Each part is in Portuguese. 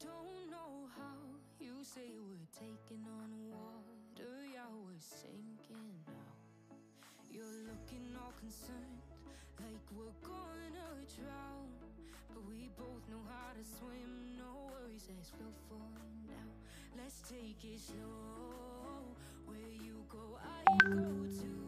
don't know how. You say we're taking on water, yeah, we're sinking now. You're looking all concerned, like we're gonna drown. But we both know how to swim, no worries as we'll fall now. Let's take it slow. Where you go, I go too.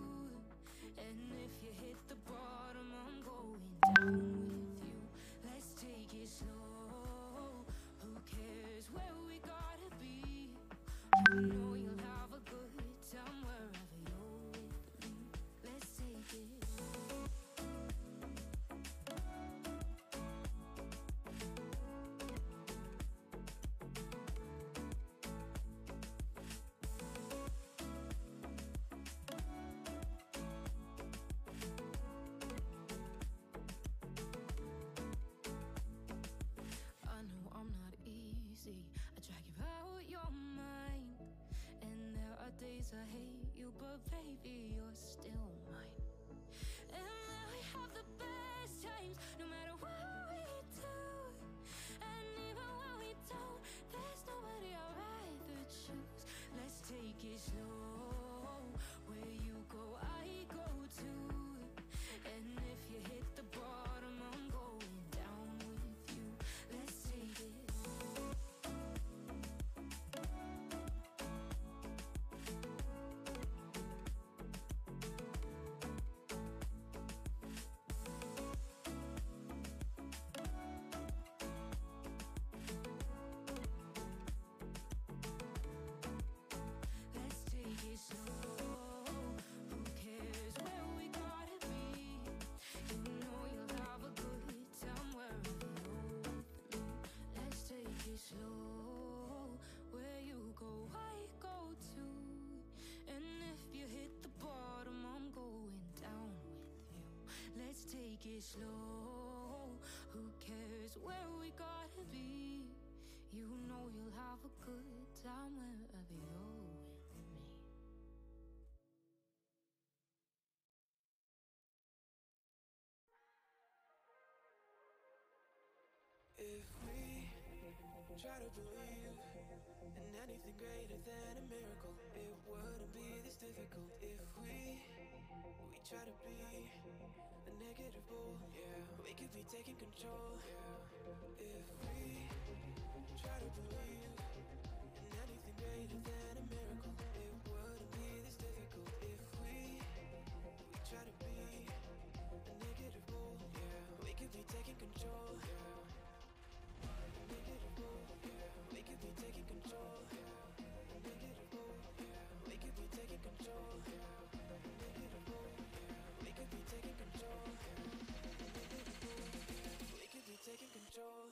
I hate you, but baby, you're still take it slow. Who cares where we gotta be? You know you'll have a good time wherever you're with me. If we try to believe in anything greater than a miracle, it wouldn't be this difficult. If we we try to be a negative bull, yeah, we could be taking control. Yeah. If we try to believe in anything greater than a miracle, it wouldn't be this difficult. If we we try to be a negative bull, yeah, we could be taking control. Yeah. We could be taking control. We could be taking control. We We could be taking control.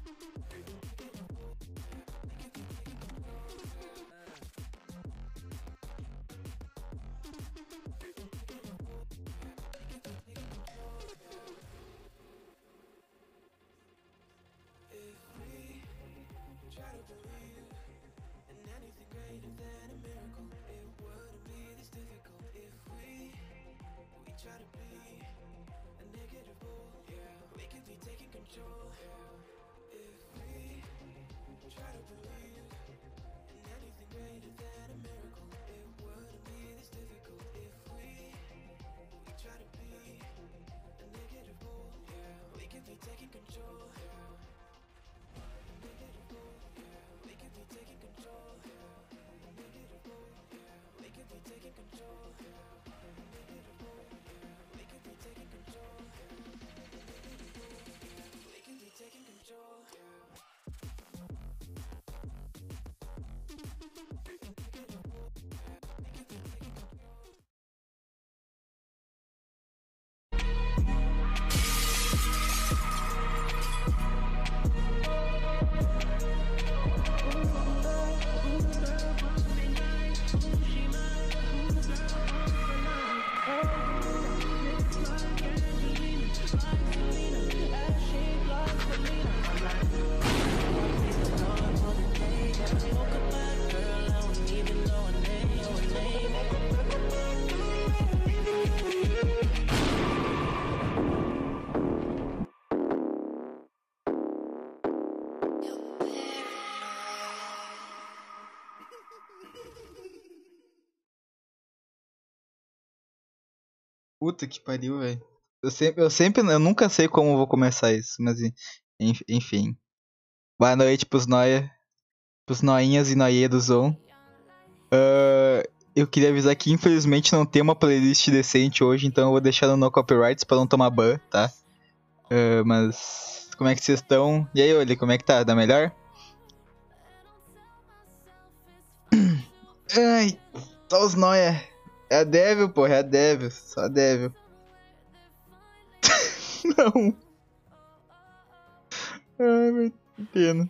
If control. If we try to believe in anything greater than a miracle, it wouldn't be this difficult. If we we try to be a negative bull, yeah, we could be taking control. Puta que pariu, velho. Eu sempre, eu sempre, eu nunca sei como vou começar isso, mas en- en- enfim. Boa noite pros noia, pros noinhas e noie do Zon. Ah, eu queria avisar que infelizmente não tem uma playlist decente hoje, então eu vou deixar no no copyrights pra não tomar ban, tá? Ah, mas como é que vocês estão? E aí, Oli, como é que tá? Dá melhor? Ai, só os noia. É a Devil, porra, é a Devil, só a Devil. Não. Ai, meu pena.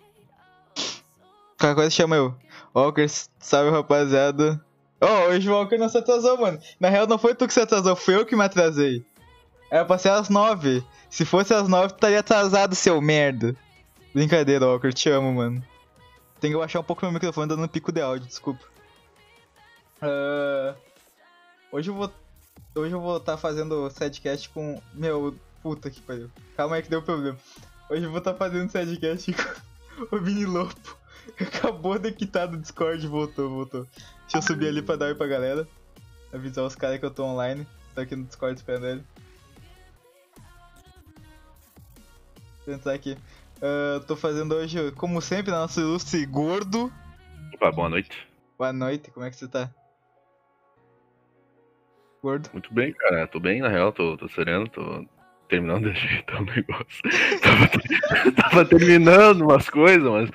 Qualquer coisa chama eu. Walker, salve rapaziada. Oh, hoje o Walker não se atrasou, mano. Na real, não foi tu que se atrasou, fui eu que me atrasei. Era pra ser às nove. Se fosse às nove, tu estaria atrasado, seu merda. Brincadeira, Walker, te amo, mano. Tem que baixar um pouco meu microfone dando um pico de áudio, desculpa. Ah, hoje eu vou. Hoje eu vou estar fazendo sidecast com. Meu, puta que pariu. Calma aí que deu problema. Hoje eu vou estar fazendo sidecast com o Vini Lopo. Acabou de quitar do Discord e voltou, voltou. Deixa eu subir ali pra dar oi pra galera. Avisar os caras que eu tô online. Tô aqui no Discord esperando ele. Vou entrar aqui. Ah, tô fazendo hoje, como sempre, nosso ilustre gordo. Opa, boa noite. Boa noite, como é que você tá? Gordo? Muito bem, cara. Tô bem, na real, tô, tô sereno, tô terminando de ajeitar o negócio. tava, tava terminando umas coisas, mas.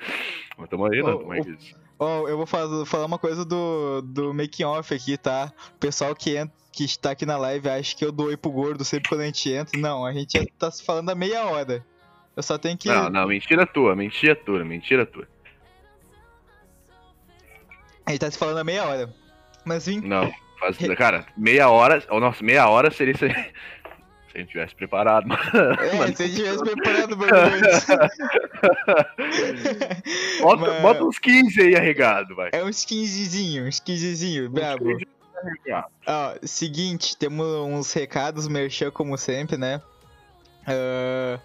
Mas tamo aí, né? Tamo aí. Ó, eu vou faz- falar uma coisa do, do making off aqui, tá? O pessoal que, entra, que está aqui na live acha que eu dou oi pro gordo sempre quando a gente entra. Não, a gente já tá se falando há meia hora. Eu só tenho que. Não, não, mentira tua, mentira tua, mentira tua. A gente tá se falando há meia hora. Mas vim. Não, faz. Cara, meia hora. Oh, nossa, meia hora seria se, a gente tivesse preparado. É, se a gente tivesse preparado antes. bota, Mas- bota uns 15 aí arregado, vai. É uns 15zinho, uns 15zinho, brabo. 15 arregado. Ó, seguinte, temos uns recados, merchan como sempre, né? Uh,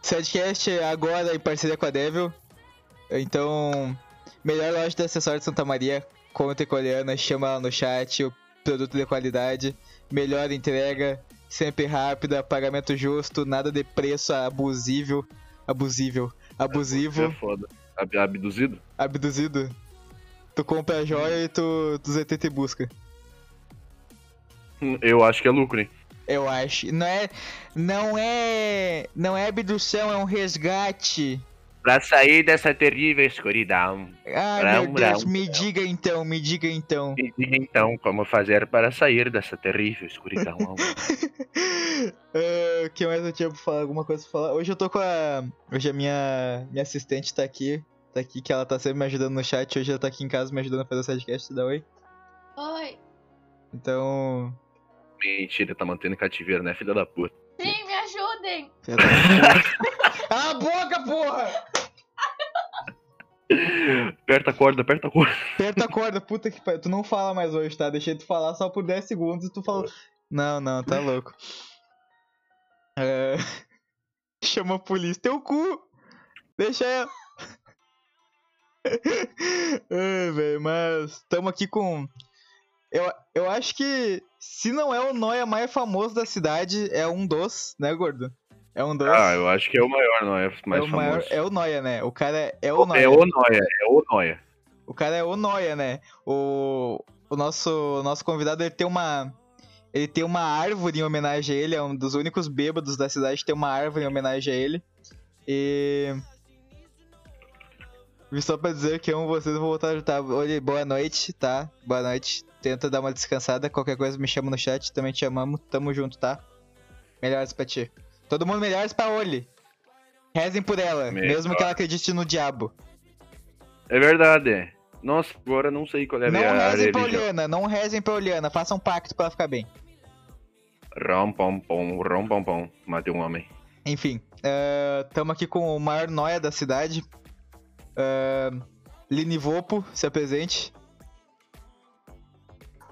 Sidecast agora em parceria com a Devil. Então, melhor loja de acessórios de Santa Maria, conta coreana, chama lá no chat, o produto de qualidade, melhor entrega, sempre rápida, pagamento justo, nada de preço abusivo, abusivo, É foda. Ab- Abduzido? abduzido. Tu compra a joia e tu, tu ZT te busca. Hum, Eu acho que é lucro, hein? Eu acho. Não é. Não é. Não é abdução, é um resgate. Pra sair dessa terrível escuridão. Não, meu Deus, me diga então, me diga então. Me diga então como fazer para sair dessa terrível escuridão. Ah, O que mais eu tinha pra falar? Alguma coisa pra falar? Hoje eu tô com a. Hoje a minha, minha assistente tá aqui. Tá aqui, que ela tá sempre me ajudando no chat. Hoje ela tá aqui em casa me ajudando a fazer o sidecast. Dá oi. Oi. Então. Mentira, tá mantendo cativeiro, né, filha da puta? Sim, me ajudem. Cala a boca, porra! Aperta a corda, aperta a corda. Aperta a corda, puta que pariu. Tu não fala mais hoje, tá? Deixei tu falar só por 10 segundos e tu falou. Não, não, tá louco. É... Chama a polícia. Teu cu! Deixa ela. Ai, velho, mas tamo aqui com. Eu, eu acho que se não é o Noia mais famoso da cidade, é um dos, né, gordo? É um dos. Ah, eu acho que é o maior, não é o mais é o famoso. maior, é o Noia, né? O cara é o Noia. É o Noia, é o Noia. O cara é o Noia, né? O, o nosso, nosso convidado ele tem uma. Ele tem uma árvore em homenagem a ele, é um dos únicos bêbados da cidade que tem uma árvore em homenagem a ele. E. Só pra dizer que amo vocês, vou voltar a ajudar. Olha, boa noite, tá? Boa noite. Tenta dar uma descansada, qualquer coisa me chama no chat, também te amamos, tamo junto, tá? Melhores pra ti. Todo mundo melhores pra Oli. Rezem por ela, Melhor. mesmo que ela acredite no diabo. É verdade. Nossa, agora não sei qual é a Não minha rezem pra. Oliana, não rezem pra Oliana, façam um pacto pra ela ficar bem. Rom, pom, pom, rom, pom, pom. Matei um homem. Enfim, estamos aqui com o maior noia da cidade. Uh, Linivopo, se apresente.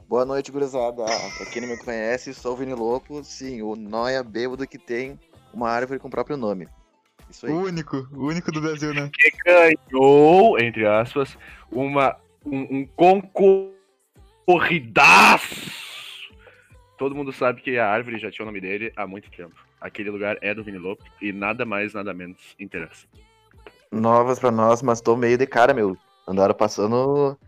Boa noite, gurizada. Pra quem não me conhece, sou o Vini Louco. Sim, o Noia bêbado que tem uma árvore com o próprio nome. Isso aí. O único, o único do Brasil, né? Que ganhou, entre aspas, uma, um, um concorridaço todo mundo sabe que a árvore já tinha o nome dele há muito tempo. Aquele lugar é do Vini e nada mais, nada menos interessa. Novas pra nós, mas tô meio de cara, meu. Andaram passando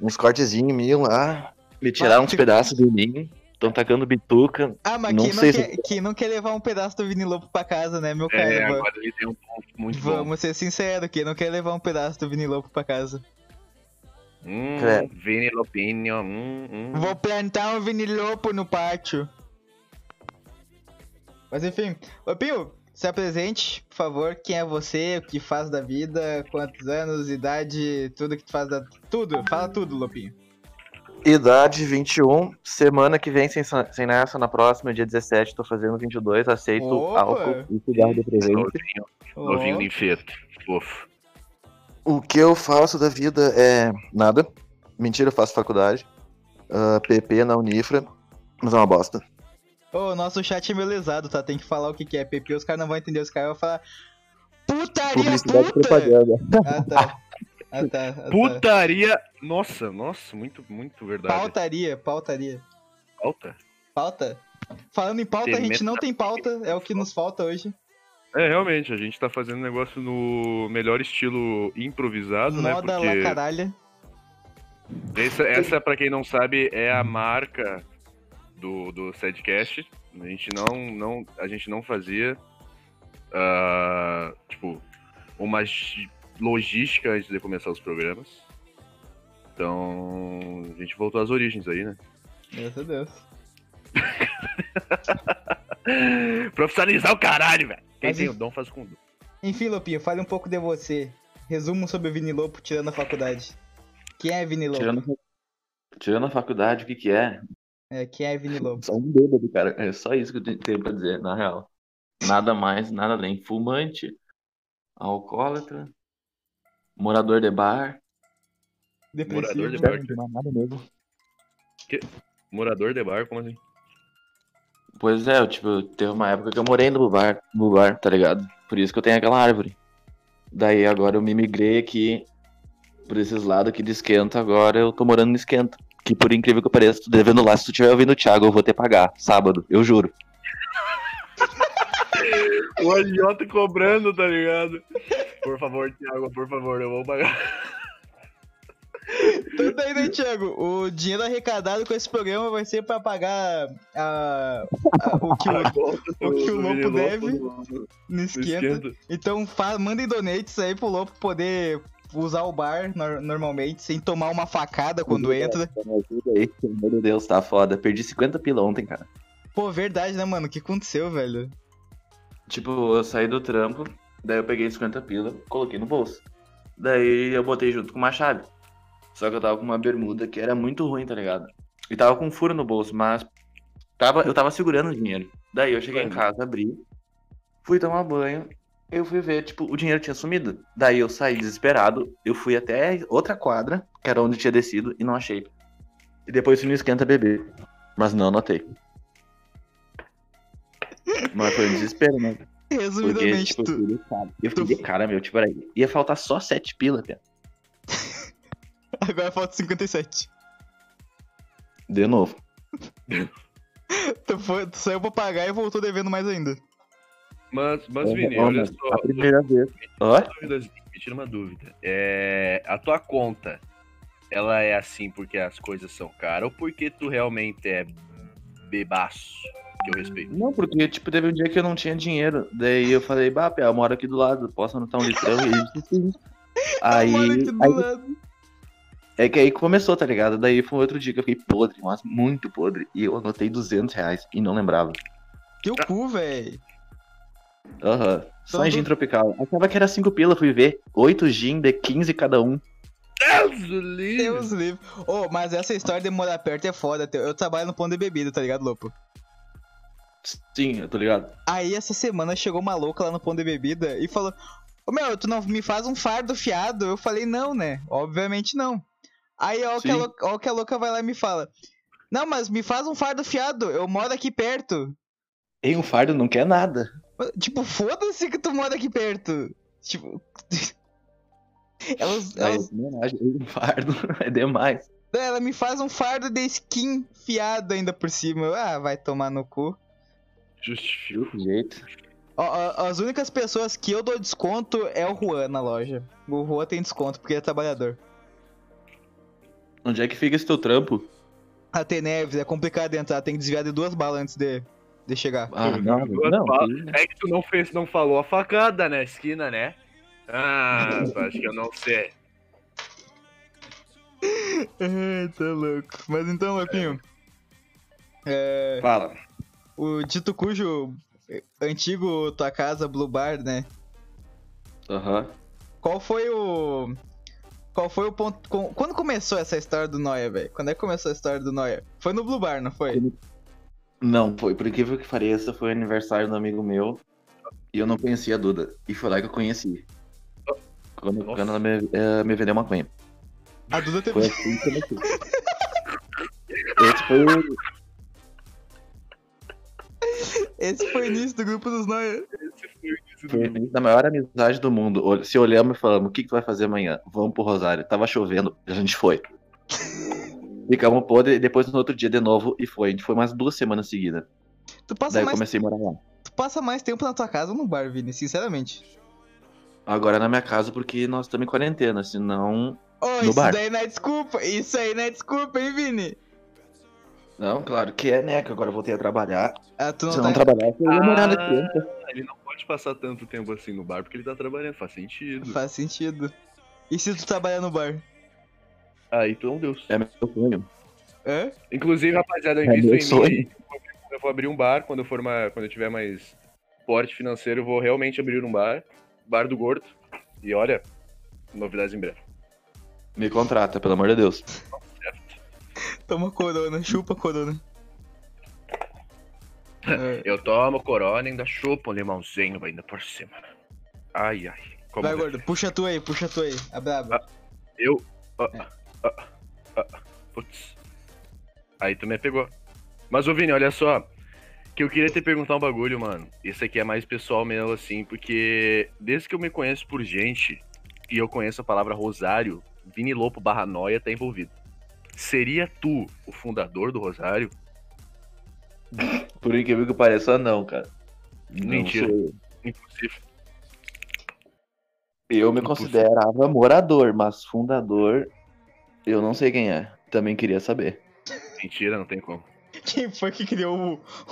uns cortezinhos em mim lá. Me tiraram uns pedaços de mim. Tão tacando bituca. Ah, mas Não quem não, sei quer, se- quem não quer levar um pedaço do Vini Lopo pra casa, né, meu É, cara? agora ele tem um ponto muito bom. Vamos ser sinceros, quem não quer levar um pedaço do Vini Lopo pra casa? Hum, É. Vini Lopinho. Hum, hum. Vou plantar um Vini Lopo no pátio. Mas enfim, Lopinho, se apresente, por favor. Quem é você? O que faz da vida? Quantos anos? Idade? Tudo que tu faz da. Tudo, fala tudo, Lopinho. Idade 21. Semana que vem, sem, sem nessa, na próxima, dia 17, tô fazendo 22. Aceito Opa! álcool e cigarro de presente. Novinho, novinho ninfeto. Fofo. O que eu faço da vida é nada. Mentira, eu faço faculdade. Ah, PP na Unifra. Mas é uma bosta. Ô, nosso chat é meio lesado, tá? Tem que falar o que, que é PP, os caras não vão entender, os caras vão falar. Putaria Publicidade e puta! propaganda. Ah tá. Ah tá. Ah, tá. Putaria. Nossa, nossa, muito, muito verdade. Pautaria, pautaria. Pauta? Pauta? Falando em pauta, a gente não tem pauta, é o que nos falta hoje. É, realmente, a gente tá fazendo negócio no melhor estilo improvisado, né? Moda Porque lá caralho. essa, essa, pra quem não sabe, é a marca do, do Sadcast. A gente não, não, a gente não fazia, ah, tipo, uma logística antes de começar os programas. Então, a gente voltou às origens aí, né? Graças a Deus. Profissionalizar o caralho, velho. Quem Mas tem o dom faz com dom. Enfim, Lopinho, fale um pouco de você. Resumo sobre o Vini Lopo tirando a faculdade. Quem é Vini Lopo? Tirando, tirando a faculdade, o que que é? É, quem é Vini Lopo? Só um bêbado, cara. É só isso que eu tenho pra dizer, na real. Nada mais, nada além. Fumante, alcoólatra, morador de bar. Depressivo. Morador de bar. Não tem mais nada mesmo. Morador de bar, como assim? Pois é, eu, tipo, teve uma época que eu morei no bar, no bar, tá ligado? Por isso que eu tenho aquela árvore. Daí agora eu me migrei aqui por esses lados aqui de esquenta, agora eu tô morando no esquenta. Que por incrível que pareça, tô devendo lá. Se tu tiver ouvindo o Thiago, eu vou ter que pagar. Sábado, eu juro. O agiota cobrando, tá ligado? Por favor, Thiago, por favor, eu vou pagar. Então daí, né, Thiago? O dinheiro arrecadado com esse programa vai ser pra pagar a, a- o que o, o que o Lopo deve no esquenta. Então fa- mandem donates aí pro Lopo poder usar o bar nor- normalmente, sem tomar uma facada quando entra. Me ajuda aí, de Deus, tá foda. Perdi 50 pila ontem, cara. Pô, verdade, né, mano? O que aconteceu, velho? Tipo, eu saí do trampo, daí eu peguei 50 pila, coloquei no bolso. Daí eu botei junto com uma chave. Só que eu tava com uma bermuda que era muito ruim, tá ligado? E tava com um furo no bolso, mas tava, eu tava segurando o dinheiro. Daí eu cheguei em casa, abri, fui tomar banho, eu fui ver, tipo, o dinheiro tinha sumido. Daí eu saí desesperado, eu fui até outra quadra, que era onde tinha descido, e não achei. E depois fui no esquenta beber. Mas não anotei. Mas foi um desespero, né? Porque, Resumidamente, tipo, eu tu, fui de cara. Eu tu- fiquei de cara, meu, tipo, aí, ia faltar só sete pila, cara. agora falta 57. De novo. Tu, foi, tu saiu pra pagar e voltou devendo mais ainda. Mas, mas É, Vini, olha mano, só, A primeira vez. Me tira uma dúvida. É, a tua conta, ela é assim porque as coisas são caras ou porque tu realmente é bebaço? Que eu respeito. não, porque, tipo, teve um dia que eu não tinha dinheiro. Daí eu falei, bah, Pé, eu moro aqui do lado, posso anotar um litrão? E ele disse sim. Aí, Mano, aqui do aí- lado. é que aí começou, tá ligado? Daí foi outro dia que eu fiquei podre, mas muito podre. E eu anotei 200 reais e não lembrava. Teu cu, velho. Aham. Só Então em gin tropical. Achava que era 5 pila, fui ver. 8 gin de 15 cada um. Deus do livre! Deus livre. Ô, mas essa história de morar perto é foda. Eu trabalho no ponto de bebida, tá ligado, Lopo? Sim, eu tô ligado. Aí essa semana chegou uma louca lá no ponto de bebida e falou: Ô meu, tu não me faz um fardo fiado? Eu falei, não, né? Obviamente não. Aí ó, que a louca, ó que a louca vai lá e me fala: Não, mas me faz um fardo fiado, eu moro aqui perto. Em um fardo não quer nada. Tipo, foda-se que tu mora aqui perto. Tipo. elas, elas, em um fardo é demais. Ela me faz um fardo de skin fiado ainda por cima. Ah, vai tomar no cu. Justifico. Que jeito. As únicas pessoas que eu dou desconto é o Juan na loja. O Juan tem desconto porque ele é trabalhador. Onde é que fica esse teu trampo? A T Neves é complicado de entrar, tem que desviar de duas balas antes de, de chegar. Ah, não, não. que- É que tu não fez, não falou a facada na esquina, né? Ah, tu acha que eu não sei. Ai, tá louco. Mas então, Lepinho. É, Fala. O dito cujo antigo tua casa Blue Bar, né? Aham. Qual foi o. Qual foi o ponto. Quando começou essa história do Noia, velho? Quando é que começou a história do Noia? Foi no Blue Bar, não foi? Não, foi. Por incrível que pareça, foi o aniversário do amigo meu. E eu não conhecia a Duda. E foi lá que eu conheci. Quando, quando ela me, eh, me vendeu maconha. A Duda teve. Foi assim que comecei. Esse foi o. Esse foi o início do grupo dos Noia. Foi o início da maior amizade do mundo. Se olhamos e falamos, o que, que tu vai fazer amanhã? Vamos pro Rosário. Tava chovendo, a gente foi. Ficamos podre e depois no outro dia de novo e foi. A gente foi mais duas semanas seguidas. Tu passa, Daí eu mais, comecei a morar lá. tu passa mais tempo na tua casa ou no bar, Vini? Sinceramente. Agora na minha casa porque nós estamos em quarentena, senão. Oh, No isso bar. daí não é desculpa. Isso aí não é desculpa, hein, Vini? Não, claro que é, né? Que agora eu voltei a trabalhar. Ah, tu não Se tá. não trabalhar, eu ia morar Ah, tempo. ele não pode passar tanto tempo assim no bar porque ele tá trabalhando, faz sentido. Faz sentido. E se tu trabalhar no bar? Ah, então Deus. É meu sonho. Hã? Inclusive, rapaziada, eu É invisto meu em sonho. mim. Eu vou abrir um bar quando eu for uma, quando eu tiver mais porte financeiro, eu vou realmente abrir um bar, bar do gordo. E olha, novidades em breve. Me contrata, pelo amor de Deus. Toma corona, chupa corona. É. Eu tomo corona e ainda chupo um limãozinho ainda por cima. Ai, ai. Como Vai, gordo, puxa tu aí, puxa tu aí. A braba. Eu. ah, É. ah, ah, putz. Aí tu me pegou. Mas, ô Vini, olha só. Que eu queria te perguntar um bagulho, mano. Esse aqui é mais pessoal meu, assim, porque desde que eu me conheço por gente e eu conheço a palavra Rosário, Vini Lopo barra Noia tá envolvido. Seria tu o fundador do Rosário? Por incrível que pareça, não, cara. Não Mentira. eu. Impossível. Eu me Impossível. considerava morador, mas fundador, eu não sei quem é. Também queria saber. Mentira, não tem como. Quem foi que criou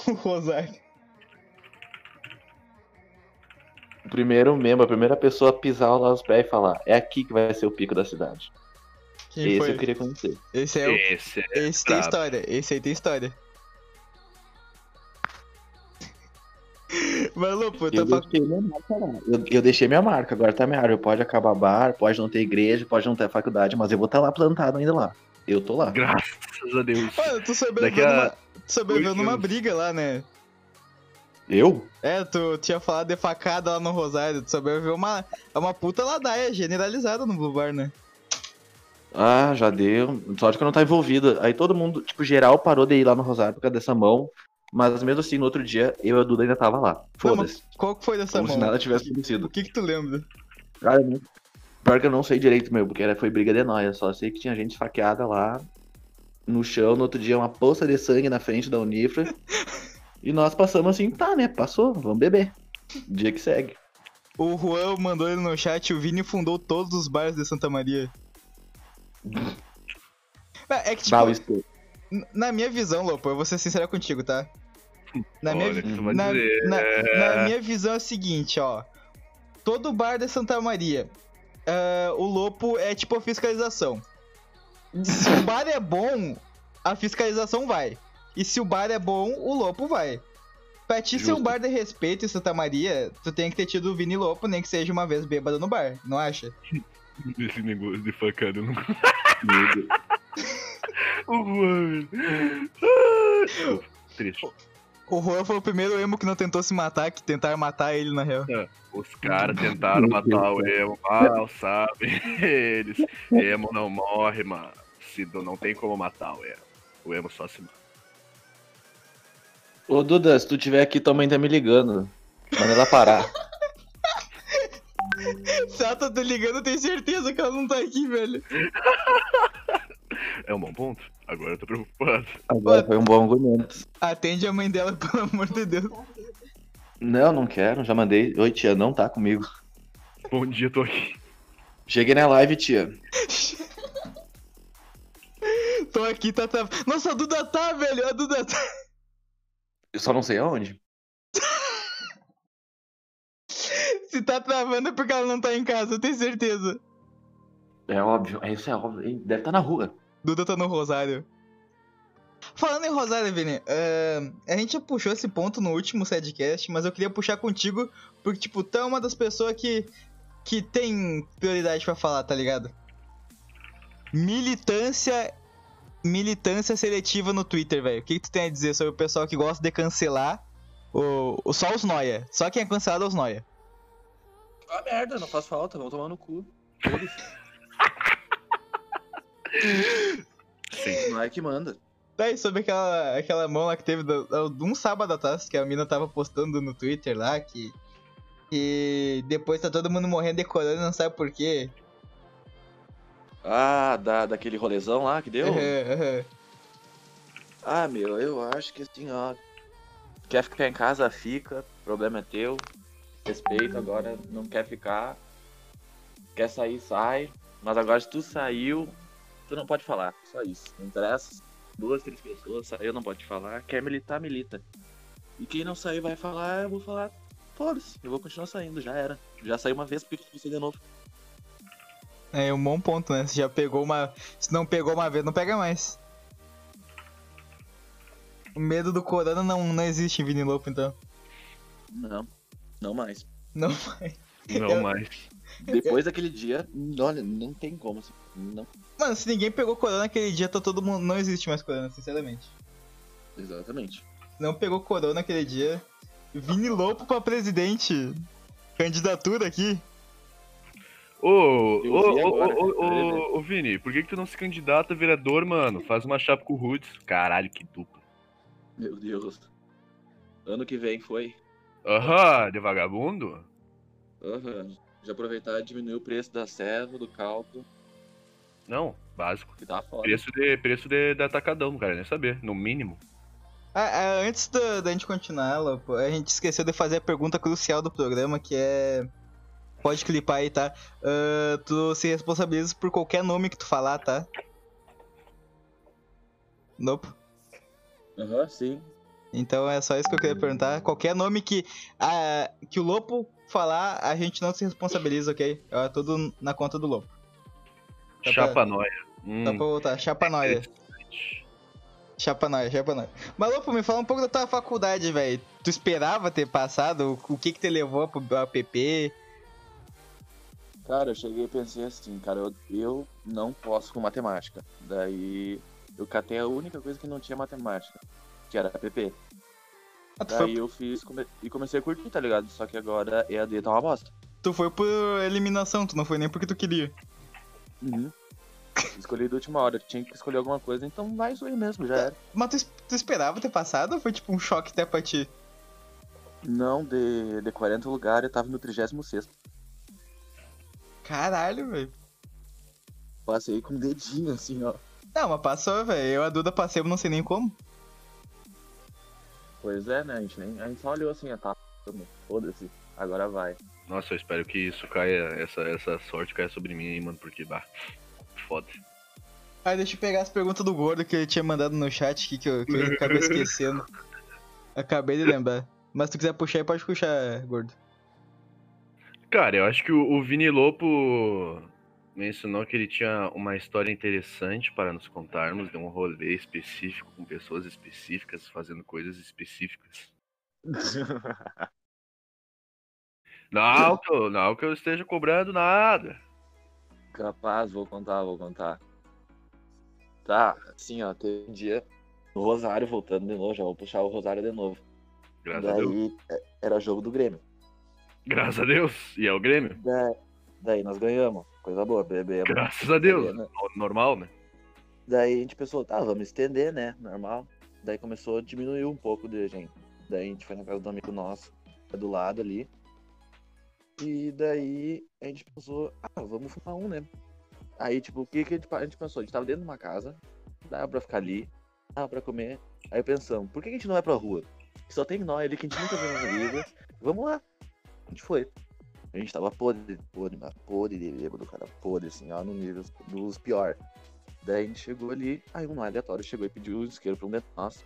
o, o Rosário? O primeiro membro, a primeira pessoa a pisar lá os pés e falar: é aqui que vai ser o pico da cidade. Quem Esse foi? eu queria conhecer. Esse é o. Esse é Esse tem história, esse aí tem história. Mas, Lupo, Eu tá fa... deixei minha marca. Eu, eu deixei minha marca, agora tá minha árvore. Pode acabar bar, pode não ter igreja, pode não ter faculdade, mas eu vou estar lá plantado ainda lá. Eu tô lá. Graças a Deus. Mano, tu sobreviveu, Daqui a numa... tu sobreviveu numa briga lá, né? Eu? É, tu tinha falado de facada lá no Rosário, tu sobreviveu uma, é uma puta ladaia generalizada no Blue Bar, né? Ah, já deu. Só de que eu não tá envolvido. Aí todo mundo, tipo, geral parou de ir lá no Rosário por causa dessa mão. Mas mesmo assim, no outro dia, eu e a Duda ainda tava lá. Foda-se. Qual que foi dessa Como se mão? nada tivesse O acontecido. que que tu lembra? Cara, pior que eu não sei direito, meu, porque era, foi briga de nóia. Só sei que tinha gente esfaqueada lá no chão. No outro dia, uma poça de sangue na frente da Unifra. e nós passamos assim, tá, né? Passou, vamos beber. Dia que segue. O Juan mandou ele no chat, o Vini fundou todos os bares de Santa Maria. É que, tipo, na minha visão, Lopo, eu vou ser sincero contigo, tá? Na minha, Olha, vi- na, na- É. na minha visão é o seguinte, ó. Todo bar de Santa Maria, ah, o Lopo é tipo a fiscalização. Se o bar é bom, a fiscalização vai. E se o bar é bom, o Lopo vai. Pra ti ser um bar de respeito em Santa Maria, tu tem que ter tido o Vini Lopo, nem que seja uma vez bêbado no bar, não acha? Esse negócio de facada eu não. O Juan. Ah, Triste. O Juan foi o primeiro emo que não tentou se matar, que tentaram matar ele, na real. Os caras tentaram matar o Emo, mal sabem eles. Emo não morre, mano. Se não não tem como matar o Emo. O Emo só se mata. Ô, Duda, se tu tiver aqui, tua mãe tá me ligando. Manda ela parar. Se ela tá te ligando, eu tenho certeza que ela não tá aqui, velho. É um bom ponto. Agora eu tô preocupado. Agora foi um bom argumento. Atende a mãe dela, pelo amor de Deus. Não, não quero, já mandei. Oi, tia, não tá comigo. Bom dia, tô aqui. Cheguei na live, tia. Tô aqui, tá, tá. Nossa, a Duda tá, velho. A Duda tá. Eu só não sei aonde. Se tá travando é porque ela não tá em casa, eu tenho certeza. É óbvio, é isso é óbvio. Ele Deve estar na rua. Duda tá no Rosário. Falando em Rosário, Vini, eh, a gente já puxou esse ponto no último sidecast, mas eu queria puxar contigo, porque, tipo, tu é uma das pessoas que, que tem prioridade pra falar, tá ligado? Militância. Militância seletiva no Twitter, velho. O que, que tu tem a dizer sobre o pessoal que gosta de cancelar o, o, só os noia? Só quem é cancelado é os noia. Ah, merda, não faz falta, vão tomar no cu. Eles. Sim. Não é que manda. Daí, sobre aquela, aquela mão lá que teve do- do- um sábado atrás, que a mina tava postando no Twitter lá, que. E depois tá todo mundo morrendo de corona e não sabe por quê. Ah, da, daquele rolezão lá que deu? Ah, meu, eu acho que assim, ó. Quer ficar em casa, fica. Problema é teu. Respeito, agora não quer ficar. Quer sair, sai. Mas agora se tu saiu, tu não pode falar. Só isso. Não interessa. Duas, três pessoas saiu, não pode falar. Quer militar, milita. E quem não sair vai falar, eu vou falar. Foda-se, eu vou continuar saindo, já era. Já saí uma vez, por que eu sair de novo? É um bom ponto, né? Se já pegou uma. Se não pegou uma vez, não pega mais. O medo do corona não, não existe em Vini Lopo, então. Não, não mais. Não vai. Não Eu- mais. Depois daquele dia, olha, não tem como. assim, Não, Mano, se ninguém pegou corona aquele dia, tá todo mundo. Não existe mais corona, sinceramente. exatamente. Se não pegou corona aquele dia. Vini Lopo pra presidente. Candidatura aqui. Ô, ô, ô, ô, Vini, por que que tu não se candidata a vereador, mano? Faz uma chapa com o Rudes. Caralho, que dupla. Meu Deus. Ano que vem foi. Aham, de vagabundo? Aham. Já aproveitar e diminuir o preço da serva, do cálculo, Não, básico. que foda. Preço de, preço de, de atacadão, quero nem saber, no mínimo. Ah, ah, antes da, da gente continuar, Lopo, a gente esqueceu de fazer a pergunta crucial do programa, que é. Pode clipar aí, tá? Ah, tu se responsabiliza por qualquer nome que tu falar, tá? Nope. Aham, sim. Então é só isso que eu queria perguntar. Qualquer nome que, ah, que o Lopo falar, a gente não se responsabiliza, ok? É tudo na conta do Lopo. Tá pra- Chapa noia. Hum, Só pra voltar. Chapa noia. Chapa nóia, chapa nóia. Mas, Lopo, me fala um pouco da tua faculdade, velho. Tu esperava ter passado? O que que te levou pro APP? Cara, eu cheguei e pensei assim, cara, eu, eu não posso com matemática. Daí eu catei a única coisa que não tinha matemática, que era PP. Ah, Daí foi, eu fiz come- e comecei a curtir, tá ligado? Só que agora EAD tá uma bosta. tu foi por eliminação, tu não foi nem porque tu queria. Uhum. Escolhi da última hora, tinha que escolher alguma coisa, então vai isso aí mesmo, já era. Mas tu, tu esperava ter passado ou foi tipo um choque até pra ti? Não, de, de 40 lugares eu tava no 36 Caralho, velho. Passei com o dedinho assim, ó. Não, mas passou, velho. Eu a Duda passei, eu não sei nem como. Pois é, né? A gente, nem, a gente só olhou assim, ó, tá. Foda-se, agora vai. Nossa, eu espero que isso caia, essa, essa sorte caia sobre mim aí, mano, porque, bah, foda. Ah, deixa eu pegar as perguntas do Gordo que ele tinha mandado no chat aqui, que eu, que eu acabei esquecendo. Acabei de lembrar. Mas se tu quiser puxar aí, pode puxar, Gordo. Cara, eu acho que o, o Vini Lopo mencionou que ele tinha uma história interessante para nos contarmos, de um rolê específico, com pessoas específicas, fazendo coisas específicas. Não que, eu, não que eu esteja cobrando nada. Capaz, vou contar, vou contar. Tá, assim, ó, teve um dia no Rosário, voltando de novo, já vou puxar o Rosário de novo. Graças a Deus. Daí é, era jogo do Grêmio. Graças a Deus. E é o Grêmio. Da- Daí nós ganhamos, coisa boa, bebemos. Graças a Deus. Beleza. Normal, né? Daí a gente pensou, tá, vamos estender, né? Normal. Daí começou a diminuir um pouco de gente. Daí a gente foi na casa do amigo nosso, é do lado ali. E daí a gente pensou, ah, vamos fumar um, né? Aí, tipo, o que, que a gente a gente pensou? A gente tava dentro de uma casa, dava pra ficar ali, dava pra comer. Aí pensamos, por que a gente não vai pra rua? Só tem nós ali que a gente nunca viu na vida. Vamos lá. A gente foi. A gente tava podre, podre, mas podre de bêbado, cara. Podre, assim, ó, no nível dos pior. Daí a gente chegou ali, aí um aleatório chegou e pediu um isqueiro pra um de nós.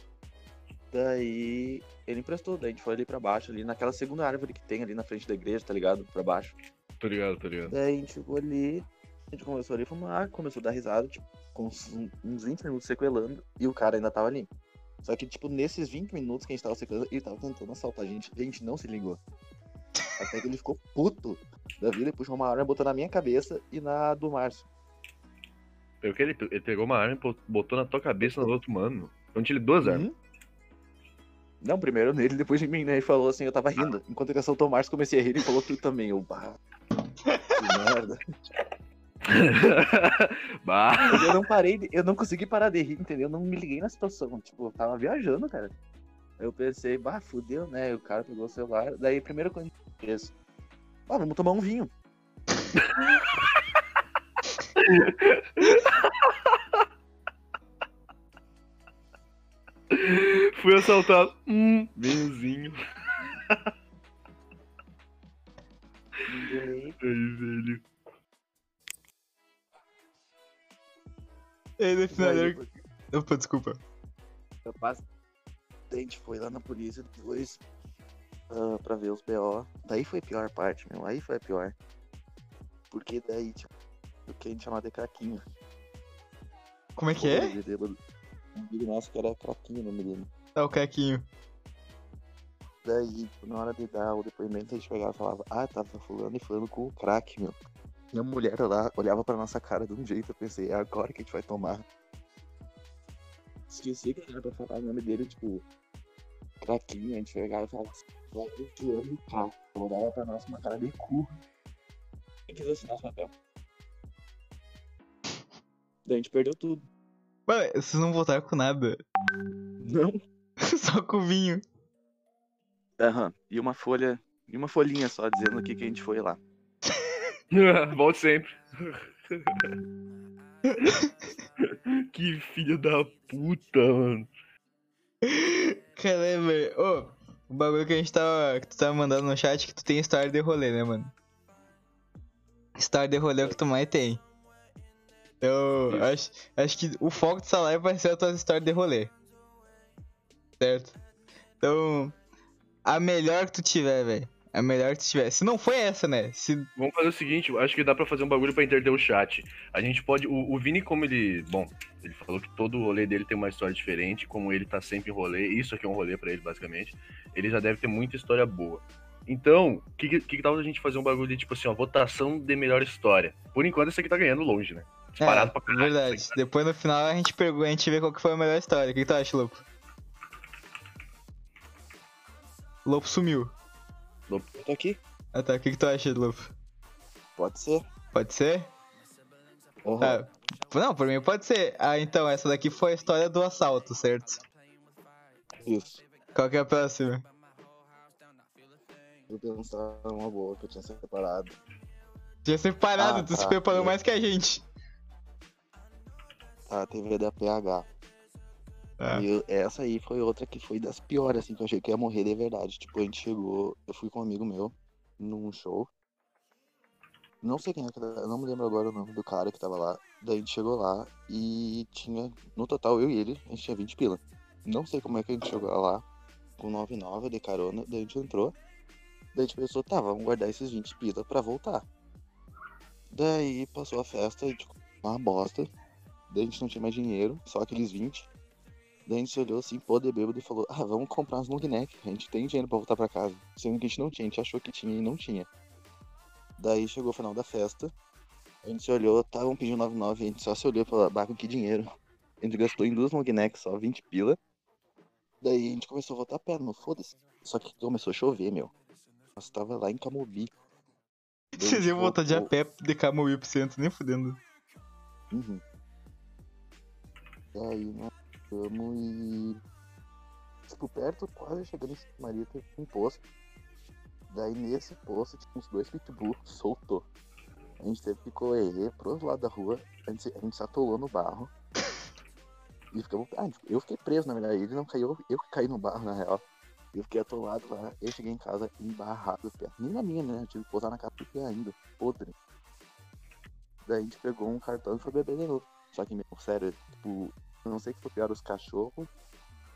Daí ele emprestou, daí a gente foi ali pra baixo, ali naquela segunda árvore que tem ali na frente da igreja, tá ligado? Pra baixo. Tô ligado, tô ligado. Daí a gente chegou ali, a gente começou ali, fomos lá, começou a dar risada, tipo, com uns, uns 20 minutos sequelando, e o cara ainda tava ali. Só que, tipo, nesses 20 minutos que a gente tava sequelando, ele tava tentando assaltar a gente, e a gente não se ligou. Até que ele ficou puto da vida e puxou uma arma e botou na minha cabeça e na do Márcio. Eu que ele, ele pegou uma arma e botou na tua cabeça no outro mano. Então tinha ele duas armas. Uhum. Não, primeiro nele, depois de mim, né? Ele falou assim, eu tava rindo. Enquanto ele assaltou o Márcio, comecei a rir e falou tu também. Eu, bah, que merda. bah. Eu não parei, de- eu não consegui parar de rir, entendeu? Eu não me liguei na situação. Tipo, eu tava viajando, cara. Aí eu pensei, bah, fudeu, né? E o cara pegou o celular. Daí, primeiro quando a gente fez, ah, vamos tomar um vinho. Fui assaltado. Hum. Daí, Ai, velho. E aí, no final, ele- Opa, desculpa. Rapaz, daí a gente foi lá na polícia depois ah, pra ver os BO. Daí foi a pior parte, meu. Aí foi a pior. Porque daí, tipo, o que a gente chamava de craquinho. Como é que é? Um bêbado- Um amigo nosso que era craquinho no menino. Tá o caquinho. Daí, tipo, na hora de dar o depoimento, a gente pegava e falava, ah, tava fulano e fulano com o crack, meu. E a mulher lá olhava pra nossa cara de um jeito, eu pensei, é agora que a gente vai tomar. Esqueci que era pra falar o nome dele, tipo, craquinho, a gente pegava e falava assim, vai e crack. Olhava pra nós uma cara de cu. E quis assinar o papel. Daí a gente perdeu tudo. Mano, vocês não voltaram com nada. Não. Só com vinho. Aham. E uma folha, e uma folhinha só dizendo o que, que a gente foi lá. Volte sempre. que filho da puta, mano. Caramba, velho. Ô, o bagulho que a gente tava. Que tu tava mandando no chat que tu tem história de rolê, né, mano? História de rolê é o que tu mais tem. Eu acho, acho que o foco dessa live vai ser as tuas histórias de rolê. Certo? Então, a melhor que tu tiver, velho. A melhor que tiver. Se não foi essa, né? Se. Vamos fazer o seguinte, eu acho que dá pra fazer um bagulho pra interter o chat. A gente pode. O, o Vini, como ele. Bom, ele falou que todo rolê dele tem uma história diferente, como ele tá sempre em rolê, isso aqui é um rolê pra ele, basicamente. Ele já deve ter muita história boa. Então, o que, que, que tal a gente fazer um bagulho de tipo assim, ó, votação de melhor história? Por enquanto, esse aqui tá ganhando longe, né? Disparado pra caralho. É, verdade. aqui Depois no final a gente pergunta, a gente vê qual que foi a melhor história. O que, que tu acha, Lopo? Lopo sumiu. Eu tô aqui. Ah tá, o que, que tu acha, Lopo? Pode ser. Pode ser? Uhum. Ah, não, por mim pode ser. Ah, então, essa daqui foi a história do assalto, certo? Isso. Qual que é a próxima? Eu pensar uma boa que eu tinha separado. Tinha separado, Ah, tu se tá. preparou mais que a gente. A TV da PH. Ah. E eu- essa aí foi outra que foi das piores, assim, que eu achei que ia morrer de verdade. Tipo, a gente chegou, eu fui com um amigo meu num show. Não sei quem é não me lembro agora o nome do cara que tava lá. Daí a gente chegou lá e tinha, no total, eu e ele, a gente tinha 20 pila. Não sei como é que a gente chegou lá com 99 de carona, daí a gente entrou. Daí a gente pensou, tá, vamos guardar esses 20 pila pra voltar. Daí passou a festa, tipo, uma bosta. Daí a gente não tinha mais dinheiro, só aqueles 20. Daí a gente se olhou assim, pô, de bêbado, e falou, ah, vamos comprar uns long neck, a gente tem dinheiro pra voltar pra casa. Sendo que a gente não tinha, a gente achou que tinha e não tinha. Daí chegou o final da festa, a gente se olhou, estavam pedindo 99, a gente só se olhou e falou, bah, com que dinheiro? A gente gastou em duas long necks só 20 pila. Daí a gente começou a voltar a pé, não foda-se. Só que começou a chover, meu. Nós tava lá em Camobi. Vocês iam voltar de a pé de Camuí pro centro, nem fudendo. Uhum. Daí nós fomos e. Tipo, perto, quase chegando em Santa Maria, teve um poço. Daí nesse poço tinha uns dois pitbull, soltou. A gente teve que correr pro outro lado da rua, a gente, a gente se atolou no barro. E ficamos. Ah, eu fiquei preso, na verdade. Ele não caiu, eu que caí no barro, na real. Eu fiquei atolado lá. Eu cheguei em casa embarrado. Nem na minha, né? Eu tive que pousar na capa do pé ainda. Podre. Daí a gente pegou um cartão e foi beber de novo. Só que, meu, sério, tipo, eu não sei que foi pior, os cachorros,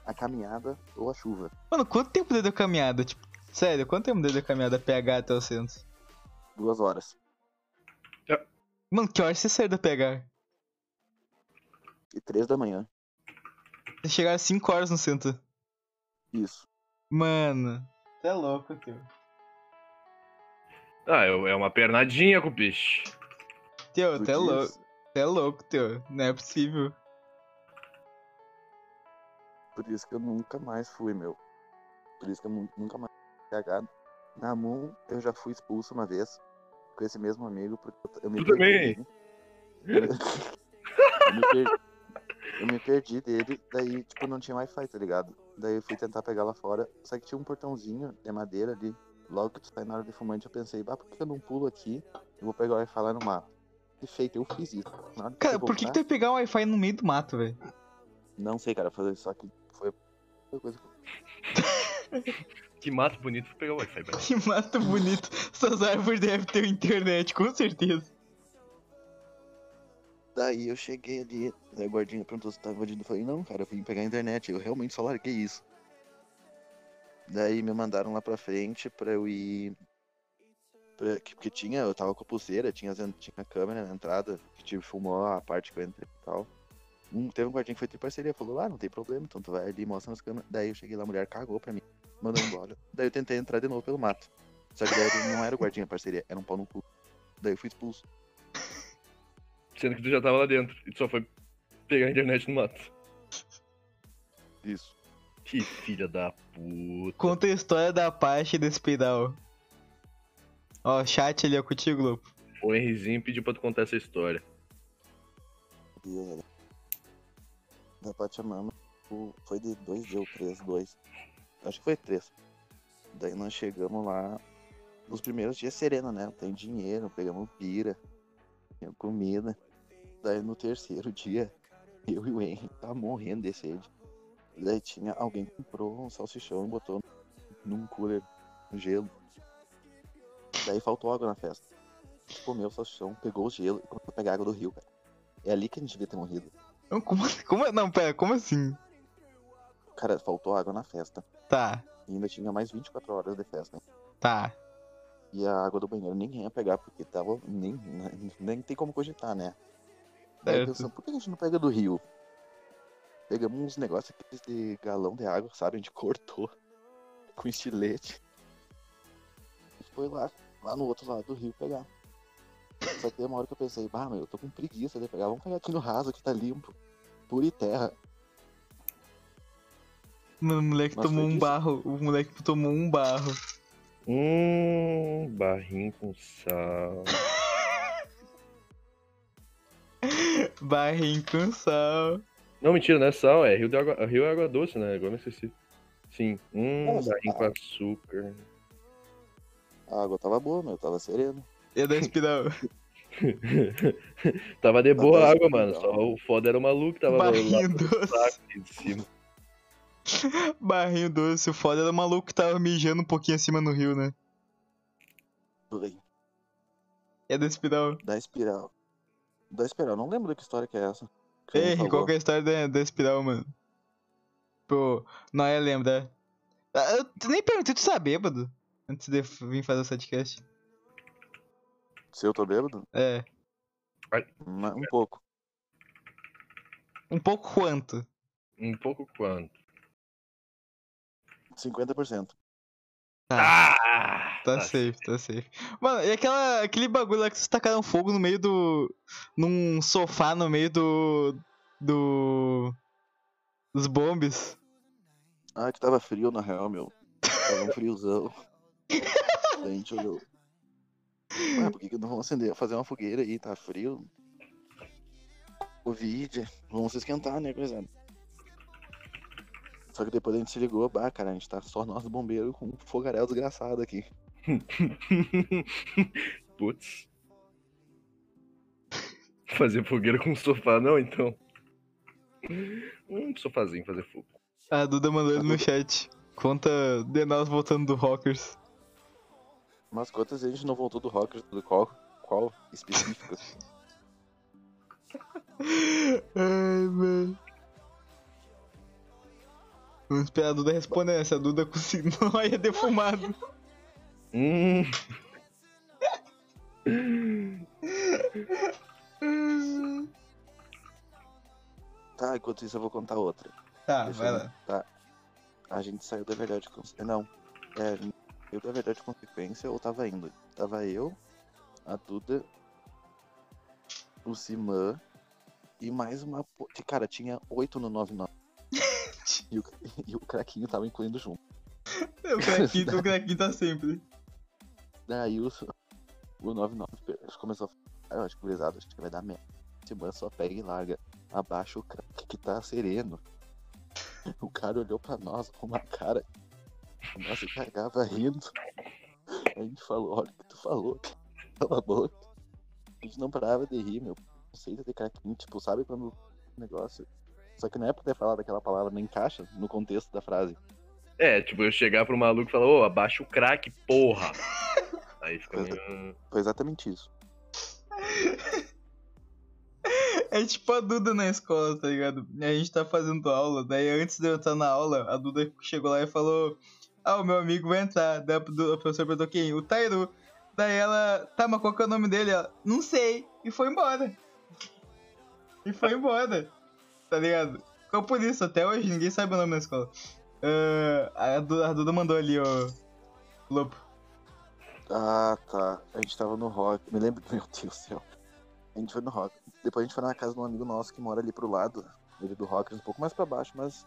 a caminhada ou a chuva. Mano, quanto tempo deu de caminhada? Tipo, sério, quanto tempo deu de caminhada PH até o centro? Duas horas. Mano, que hora você saiu da PH? E três da manhã. Você chegaram 5 horas no centro. Isso. Mano, você é louco, tio. Ah, é é uma pernadinha com o bicho. Teu, Tu você é louco. Você é louco, teu. Não é possível. Por isso que eu nunca mais fui, meu. Por isso que eu nu- nunca mais fui cagado. Na Moon, eu já fui expulso uma vez com esse mesmo amigo, porque eu- me Tu perdi dele. eu, me perdi, eu me perdi dele, daí, tipo, não tinha Wi-Fi, tá ligado? Daí eu fui tentar pegar lá fora, só que tinha um portãozinho de madeira ali. Logo que tu sai na hora de fumante, eu pensei, bah, por que eu não pulo aqui? Eu vou pegar o Wi-Fi lá no mato. E feito, eu fiz isso. Cara, por que, que tu ia pegar um Wi-Fi no meio do mato, velho? Não sei, cara, fazer só que foi a coisa que mato bonito pra pegar o Wi-Fi, velho. Que mato bonito. Essas árvores devem ter internet, com certeza. Daí eu cheguei ali, daí o guardinha perguntou se tava invadindo. Eu falei, não, cara, eu vim pegar a internet. Eu realmente só larguei isso. Daí me mandaram lá pra frente pra eu ir. Pra... que- Porque tinha, eu tava com a pulseira, tinha, tinha câmera na entrada, que tipo, filmou a parte que eu entrei e tal. Um, teve um guardinha que foi ter parceria, falou, ah, não tem problema, então tu vai ali e mostra nas câmeras. Daí eu cheguei lá, a mulher cagou pra mim, mandou embora. Daí eu tentei entrar de novo pelo mato. Só que daí não era o guardinha parceria, era um pau no cu. Daí eu fui expulso. Sendo que tu já tava lá dentro e tu só foi pegar a internet no mato. Isso. Que filha da puta. Conta a história da Apache desse pedal. Ó, chat ali, ó, contigo, Globo. O Henrizinho pediu pra tu contar essa história. Era. Da Pachamama, o- foi de dois ou três, dois. Acho que foi três. Daí nós chegamos lá. Nos primeiros dias sereno, né? Tem dinheiro, pegamos pira, tinha comida. Daí no terceiro dia, eu e o Henry tava morrendo de sede. Daí tinha alguém comprou um salsichão e botou num cooler, no gelo. Daí faltou água na festa. A gente comeu o salsichão, pegou o gelo e começou a pegar água do rio, cara. É ali que a gente devia ter morrido. Como, como, não, pera, como assim? Cara, faltou água na festa. Tá, E ainda tinha mais 24 horas de festa. tá. E a água do banheiro ninguém ia pegar, porque tava. Nem, nem tem como cogitar, né? Daí Certo. pensando, por que a gente não pega do rio? Pegamos uns negócios aqueles de galão de água, sabe? A gente cortou com estilete. E foi lá, lá no outro lado do rio pegar. Só que tem uma hora que eu pensei, bah, meu, eu tô com preguiça de pegar, vamos pegar aqui no raso que tá limpo. Pura e terra. Mano, o moleque Mas tomou um disso. barro. O moleque tomou um barro. Hum, barrinho com sal. Barrinho com sal. Não, mentira, não é sal, é rio, de água, rio é água doce, né? Agora eu esqueci. Sim, hum, Nossa, barrinho com açúcar. A água tava boa, meu, tava sereno. E a da espiral. tava de boa a água, mano. Só o foda era o maluco que tava Barrinho doce. de cima. Barrinho doce. O foda era o maluco que tava mijando um pouquinho acima no rio, né? E a da espiral. Da espiral. Da espiral, não lembro que história que é essa. que Ei, qual que é a história da, da espiral, mano? Pô, não é lembra. Ah, Eu nem perguntei, tu tá bêbado? Antes de vir fazer o sidecast. Se eu tô bêbado? É. Um pouco. Um pouco quanto? Um pouco quanto? 50%. Tá, Ah! tá safe, tá safe. Mano, e aquela, aquele bagulho lá que vocês tacaram fogo no meio do. num sofá no meio do. do. dos bombes. Ah, que tava frio na real, meu. Tava um friozão. A gente olhou. Ué, por que, que não vamos acender, fazer uma fogueira aí? Tá frio. Covid. Vamos se esquentar, né, coisa? Só que depois a gente se ligou, bah, cara, a gente tá só nós bombeiros com um fogaréu desgraçado aqui. Putz. Fazer fogueira com sofá, não, então. Um sofazinho fazer fogo. A Duda mandou ele no chat. Conta de nós voltando do Rockers. Mas quantas vezes a gente não voltou do Rockers? Do qual? Qual específico? Ai, mano. Vamos esperar a Duda responder. Se a Duda conseguir, não ia defumado. Hum. tá, enquanto isso eu vou contar outra. Tá, Deixa vai eu- lá. Tá. A gente saiu da verdade com. Não. É, saiu da verdade consequência ou tava indo? Tava eu, a Duda, o Simã e mais uma. Cara, tinha oito no 99. e, o, e o craquinho tava incluindo junto. O craquinho, o craquinho tá sempre. Daí o, o 99 pe- começou a falar, eu acho que gurizada, acho que vai dar merda. Simã só pega e larga. Abaixa o craque que tá sereno. O cara olhou pra nós com uma cara. Nossa, cagava rindo. A gente falou, olha o que tu falou. Cala a boca. A gente não parava de rir, meu. Conceito de craquinho, tipo, sabe quando o negócio. Só que não é pra ter falado aquela palavra, não encaixa no contexto da frase. É, tipo, eu chegar pro maluco e falar, ô, abaixa o crack, porra. Aí fica meio. Foi exatamente isso. É tipo a Duda na escola, tá ligado? A gente tá fazendo aula, daí antes de eu entrar na aula, a Duda chegou lá e falou: Ah, o meu amigo vai entrar. Daí a professora perguntou quem? O Tairu. Daí ela, tá, mas qual que é o nome dele? Ela, não sei. E foi embora. E foi embora. Tá ligado? Ficou por isso, até hoje ninguém sabe o nome da escola. Ah, a, Duda, mandou ali, ó. Lopo. Ah, tá. A gente tava no rock. Me lembro, meu Deus do céu. A gente foi no rock. Depois a gente foi na casa de um amigo nosso que mora ali pro lado. Ele do Rockers, um pouco mais pra baixo, mas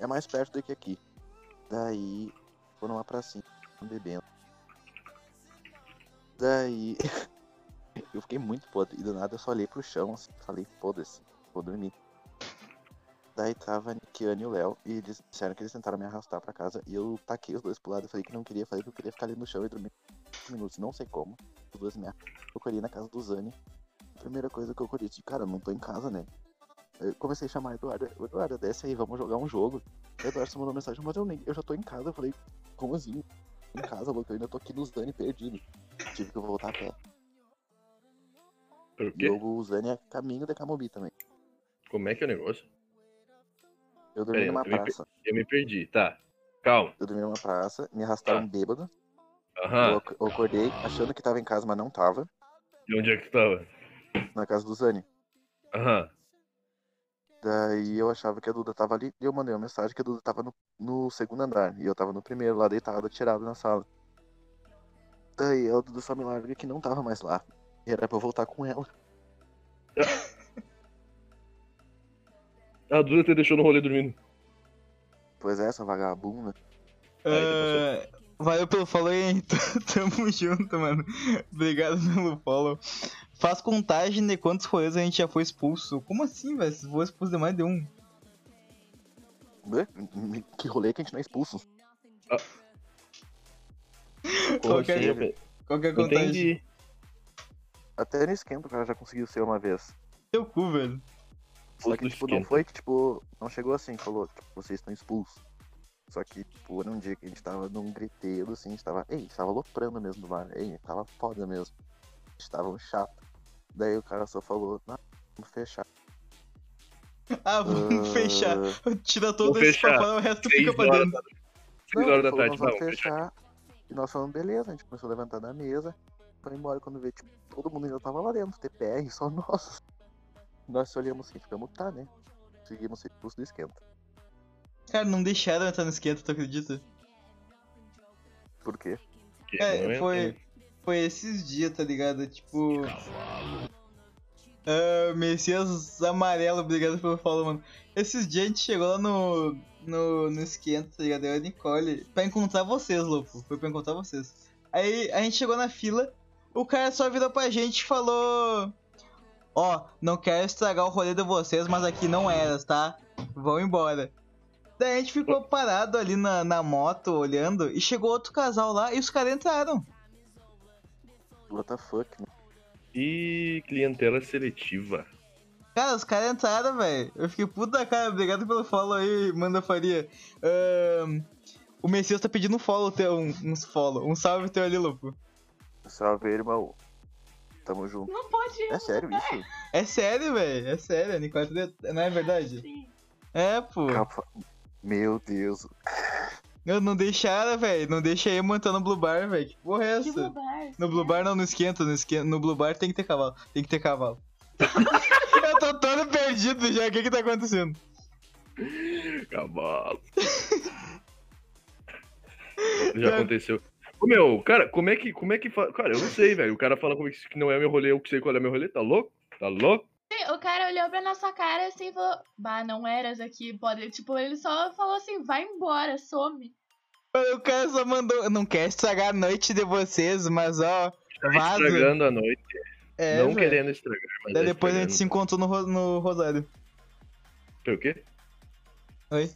é mais perto do que aqui. Daí, foram lá pra cima, bebendo. Daí, eu fiquei muito podre. E do nada eu só olhei pro chão, assim, falei, foda-se, vou dormir. Daí tava a Nikiane e o Léo, e eles disseram que eles tentaram me arrastar pra casa. E eu taquei os dois pro lado, falei que não queria, falei que eu queria ficar ali no chão e dormir minutos, não sei como. Os dois me eu corri na casa do Zani. A primeira coisa que eu corri, de cara, não tô em casa, né? Eu comecei a chamar Eduardo, Eduardo, desce aí, vamos jogar um jogo. O Eduardo mandou mensagem, mas eu nem, eu já tô em casa. Eu falei, como assim? Em casa, louco, eu ainda tô aqui no Zani perdido. Tive que voltar a pé. Por E quê? o Zani é caminho da Camobi também. Como é que é o negócio? Eu dormi Pera numa eu me per- praça. Eu me perdi, tá. Calma. Eu dormi numa praça, me arrastaram Tá. bêbado. Aham. Eu, ac- eu acordei achando que tava em casa, mas não tava. E onde é que tu tava? Na casa do Zani. Aham. Daí eu achava que a Duda tava ali e eu mandei uma mensagem que a Duda tava no, no segundo andar. E eu tava no primeiro, lá deitado, tirado na sala. Daí a Duda só me larga que não tava mais lá. E era pra eu voltar com ela. A Duda te deixou no rolê dormindo. Pois é, essa vagabunda. Ah, valeu pelo follow aí, tamo junto, mano. Obrigado pelo follow. Faz contagem de quantos rolês a gente já foi expulso. Como assim, velho? Foi expulso de mais de um. Ué? Que rolê que a gente não é expulso. Qual que é? Eu qual que é a contagem? Entendi. Até no esquenta o cara já conseguiu ser uma vez. Teu cu, velho. Só que, tipo, não foi que, tipo, não chegou assim, falou, tipo, vocês estão expulsos. Só que, tipo, era um dia que a gente tava num griteiro, assim, a gente tava, ei, a gente tava aloprando mesmo no bar, ei, tava foda mesmo. A gente tava um chato. Daí o cara só falou, não, vamos fechar. Ah, vamos Ah, fechar. Tira todo esse fora, o resto Seis fica pra horas dentro. Seis Não, horas da falou, tarde, vamos vamos fechar. E nós falamos, beleza, a gente começou a levantar da mesa. Foi embora quando vê, tipo, todo mundo ainda tava lá dentro, TPR, só nós. Nós só olhamos assim, ficamos, tá, né? Seguimos o expulso do esquenta. Cara, não deixaram entrar no esquenta, tu acredita? Por quê? É, foi, foi esses dias, tá ligado? Tipo. Ah, Messias amarelo, obrigado pelo follow, mano. Esses dias a gente chegou lá no. no, no esquenta, tá ligado? Eu e a Nicole. Pra encontrar vocês, louco. Foi pra encontrar vocês. Aí a gente chegou na fila, o cara só virou pra gente e falou. Ó, não quero estragar o rolê de vocês, mas aqui não eras, tá? Vão embora. Daí a gente ficou parado ali na, na moto, olhando, e chegou outro casal lá e os caras entraram. What the fuck, né? E clientela seletiva. Cara, os caras entraram, velho. Eu fiquei puta da cara. Obrigado pelo follow aí, Manda Faria. Ahn, o Messias tá pedindo um follow teu, um, uns follow. Um salve teu ali, Lupo. Salve, irmão. Tamo junto. Não pode. É sério isso? É sério, velho. É sério. Nicole, tá- não é verdade? Sim. É, pô. Capa- Meu Deus. Eu não deixaram, velho. Não deixa aí montar no Blue Bar, velho. Que porra é Que essa? bobagem. No Blue Bar não, no esquenta, no esquenta. No Blue Bar tem que ter cavalo. Tem que ter cavalo. eu tô todo perdido já. O que que tá acontecendo? Cavalo. Já aconteceu. Ô, meu, cara, como é que. Como é que fa... Cara, eu não sei, velho. O cara fala como é que que não é meu rolê, eu que sei qual é meu rolê. Tá louco? Tá louco? O cara olhou pra nossa cara assim e falou: Bah, não eras aqui, pode. Tipo, ele só falou assim: vai embora, some. O cara só mandou. Não quer estragar a noite de vocês, mas ó. Tá Vaza. estragando a noite. É, não velho. querendo estragar, mas. Daí é depois a gente se estragando. encontrou no, no Rosário. Foi o quê? Oi?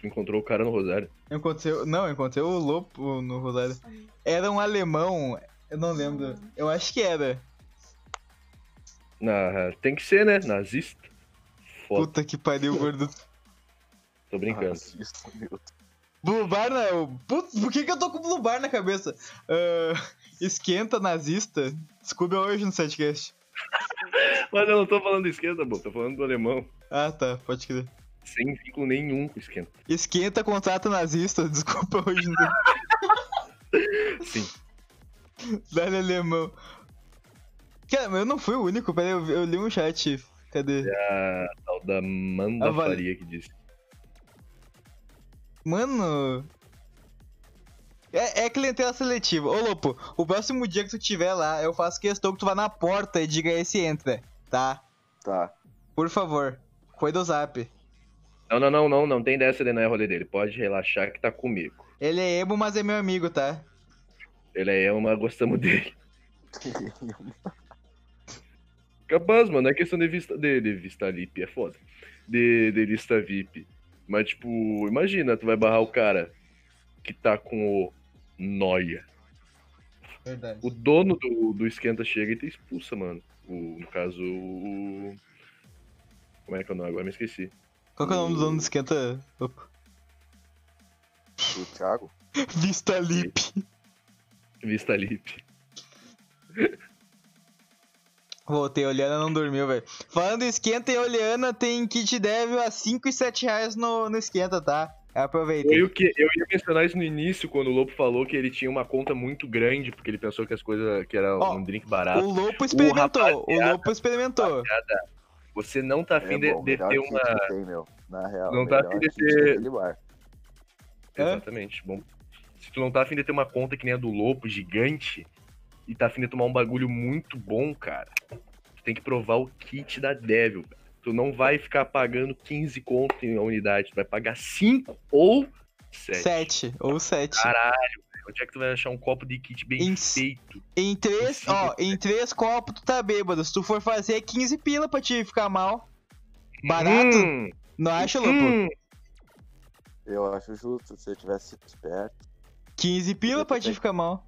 Tu encontrou o cara no Rosário. Eu encontrei. Não, eu encontrei o Lopo no Rosário. Era um alemão. Eu não lembro. Eu acho que era. Na... Tem que ser, né? Nazista. Foda. Puta que pariu, gordo. Tô brincando. Racista, meu. Blue Bar não. Putz, por que, que eu tô com Blue Bar na cabeça? Ah, esquenta nazista. Descubra hoje no setcast. Mas eu não tô falando do esquenta, pô. Tô falando do alemão. Ah, tá, pode crer. Sem vínculo nenhum com esquenta. Esquenta contrato nazista. Desculpa hoje. Não... Sim. Dá-lhe alemão. Cara, mas eu não fui o único. Peraí, eu, eu li um chat. Cadê? A tal da Manda Ah, vale. Faria que disse. Mano. É, é clientela seletiva. Ô, Lopo, o próximo dia que tu tiver lá, eu faço questão que tu vá na porta e diga esse entra, tá? Tá. Por favor. Foi do zap. Não, não, não, não. Não tem dessa de não é rolê dele. Pode relaxar que tá comigo. Ele é emo, mas é meu amigo, tá? Ele é uma, gostamos dele. Capaz, mano, é questão de vista de, de vista VIP, é foda. De, de lista VIP. Mas, tipo, imagina, tu vai barrar o cara que tá com o Noia. Verdade. O dono do, do esquenta chega e te expulsa, mano. O, no caso, o. Como é que é o nome? Agora me esqueci. Qual que é o nome do dono do esquenta? Lopo? O Thiago? Vista Lip. Vista Lip. Voltei, a Oliana não dormiu, velho. Falando em esquenta e Oliana, tem kit devil a 5 e 7 reais no, no esquenta, tá? Aproveitem. Foi o que eu ia mencionar isso no início, quando o Lobo falou que ele tinha uma conta muito grande, porque ele pensou que as coisas que era Ó, um drink barato. O Lopo experimentou. O rapaziada, Lopo experimentou. Você não tá afim É de, de ter uma. tem, meu. Na real. Não tá afim de ter- daquele bar. Hã? Exatamente. Bom, se tu não tá afim de ter uma conta que nem a do Lopo, gigante, e tá afim de tomar um bagulho muito bom, cara, tu tem que provar o kit da Devil. velho. Tu não vai ficar pagando 15 conto em uma unidade, tu vai pagar 5 ou 7. 7 ou 7. Caralho, velho. Onde é que tu vai achar um copo de kit bem Em- feito? Em três, Sim. ó, em três copos tu tá bêbado. Se tu for fazer é 15 pila pra te ficar mal. Barato? Hum, Não acha, hum. Eu acho justo, se eu tivesse sido esperto. 15 pila pra te ficar mal.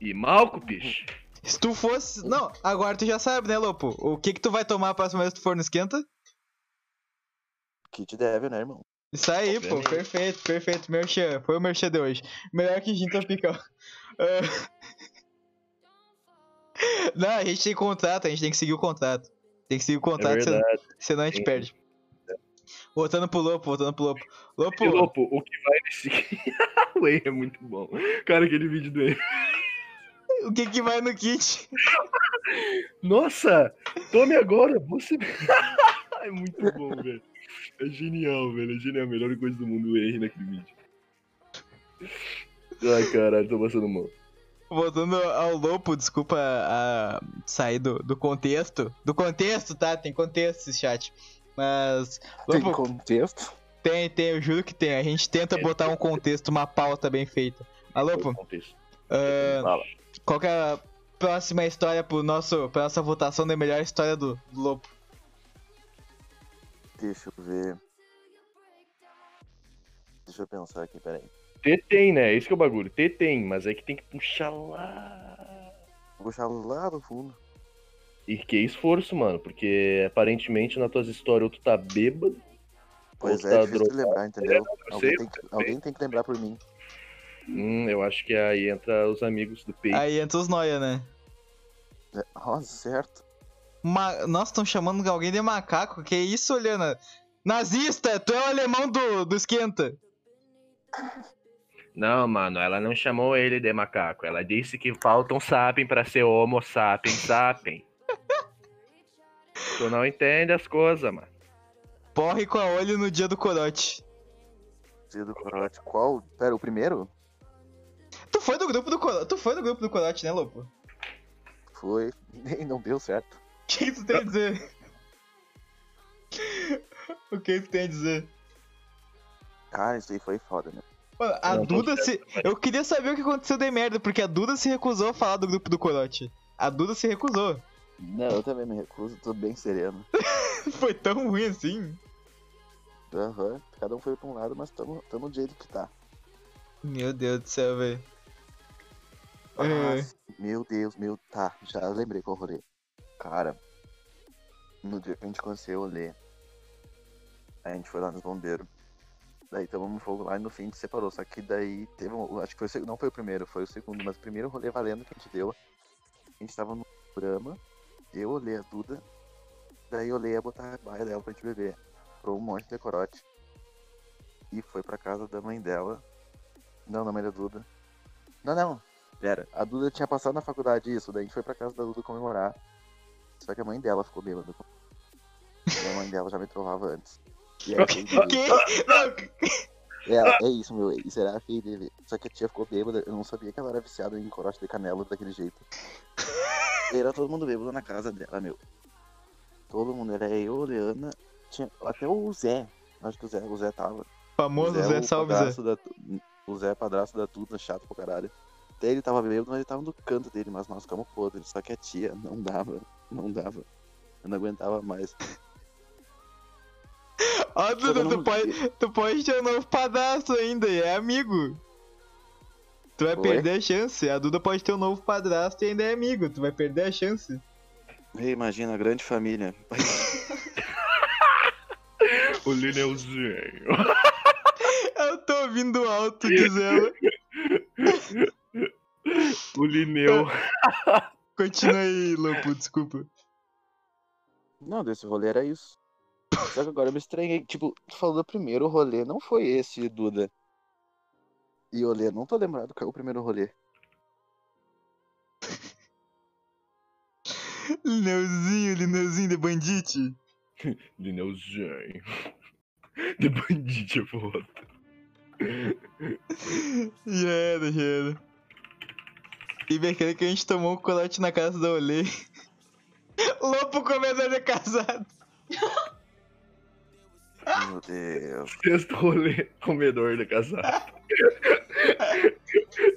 E malco, bicho. Se tu fosse. Não, agora tu já sabe, né, Lopo? O que que tu vai tomar a próxima vez que tu for no esquenta? Kit deve, né, irmão? Isso aí, pô, perfeito, perfeito. Merchan, foi o merchan de hoje. Melhor que gin tropical. Ah. Não, a gente tem contrato, a gente tem que seguir o contrato. Tem que seguir o É contrato, senão, verdade. senão a gente Sim. perde. Voltando pro Lopo, voltando pro Lopo. Lopo, E, Lopo, o que vai nesse. o Whey é muito bom. Cara, aquele vídeo do Whey. O que que vai no kit? Nossa! Tome agora! Você. é muito bom, velho. É genial, velho. É genial. A melhor coisa do mundo o Whey naquele vídeo. Ai, caralho, tô passando mal. Voltando ao Lopo, desculpa a sair do, do contexto. Do contexto, tá? Tem contexto esse chat. Mas. Tem Lopo, contexto? tem, tem, eu juro que tem. A gente tenta botar um contexto, uma pauta bem feita. Alô, Lopo, o contexto. Fala. qual que é a próxima história pro nosso, pra nossa votação da melhor história do, do Lopo? Deixa eu ver. Deixa eu pensar aqui, peraí. T tem, né? Esse que é o bagulho. T tem, mas é que tem que puxar lá. Vou puxar lá do fundo. E que esforço, mano, porque aparentemente nas tuas histórias ou tu tá bêbado. Pois é, tá difícil de drogado. lembrar, entendeu? eu Alguém sei, tem, que, alguém tem que lembrar por mim. Hum, eu acho que aí entra os amigos do peito. Aí entra os noia, né? É, Ó, certo. Ma... Nossa, estão chamando alguém de macaco? Que isso, Oliana? Nazista! Tu é o alemão do, do esquenta. Não, mano, ela não chamou ele de macaco. Ela disse que falta um sapien pra ser homo sapien sapien. tu não entende as coisas, mano. Porre com a olho no dia do corote. Dia do corote. Qual? Pera, o primeiro? Tu foi do grupo do corote, tu foi do grupo do corote, né, Lopo? Foi. Nem não deu certo. O que tu tem a dizer? o que tu tem a dizer? Cara, isso aí foi foda, né? Mano, a Não, Duda se. Eu queria saber o que aconteceu de merda, porque a Duda se recusou a falar do grupo do corote. A Duda se recusou. Não, eu também me recuso, tô bem sereno. Foi tão ruim assim. Aham, cada um foi pra um lado, mas tamo, tamo do jeito que tá. Meu Deus do céu, velho. É. Meu Deus, meu. Tá, já lembrei qual rolê. Cara, no dia que a gente conheceu o Lê, a gente foi lá nos bombeiros. Daí tomamos fogo lá e no fim a gente separou. Só que daí teve um. Acho que foi não foi o primeiro, foi o segundo, mas o primeiro rolê valendo que a gente deu. A gente tava no programa, eu olhei a Duda, daí eu olhei a botar a baia dela pra gente beber. Comprou um monte de corote. E foi pra casa da mãe dela. Não, da mãe da Duda. Não, não. Pera, a Duda tinha passado na faculdade isso, daí a gente foi pra casa da Duda comemorar. Só que a mãe dela ficou bêbada. E a mãe dela já me trovava antes. E era. Que? Não, É, é isso, meu. Isso era feio. Só que a tia ficou bêbada. Eu não sabia que ela era viciada em corote de canela daquele jeito. E era todo mundo bêbado na casa dela, meu. Todo mundo. Era eu, Leana. Tinha, até o Zé. Acho que o Zé, o Zé tava. famoso Zé o Salve Zé. Da, o Zé é padrasto da Tuda, chato pra caralho. Até ele tava bêbado, mas ele tava no canto dele, mas nós ficamos podres. Só que a tia não dava, não dava. Eu não aguentava mais. Ó, Duda, eu tu pode, tu pode ter um novo padrasto ainda, e é amigo. Tu vai Oi? perder a chance. A Duda pode ter um novo padrasto e ainda é amigo. Tu vai perder a chance. Ei, imagina, a grande família. O Lineuzinho. Eu tô ouvindo alto, diz ela. O Lineu. Continua aí, Lopo, desculpa. Não, desse rolê era isso. Só que agora eu me estranhei. Tipo, tu falou do primeiro rolê, não foi esse, Duda. E olê, não tô lembrado qual é o primeiro rolê. Lineuzinho, Lineuzinho de bandite. Lineuzinho. De é foda. Já era, já era. E bem, aquele que a gente tomou um colote na casa da Olê. Lopo comedor de casado. Meu Deus. Sexto rolê, comedor da casada.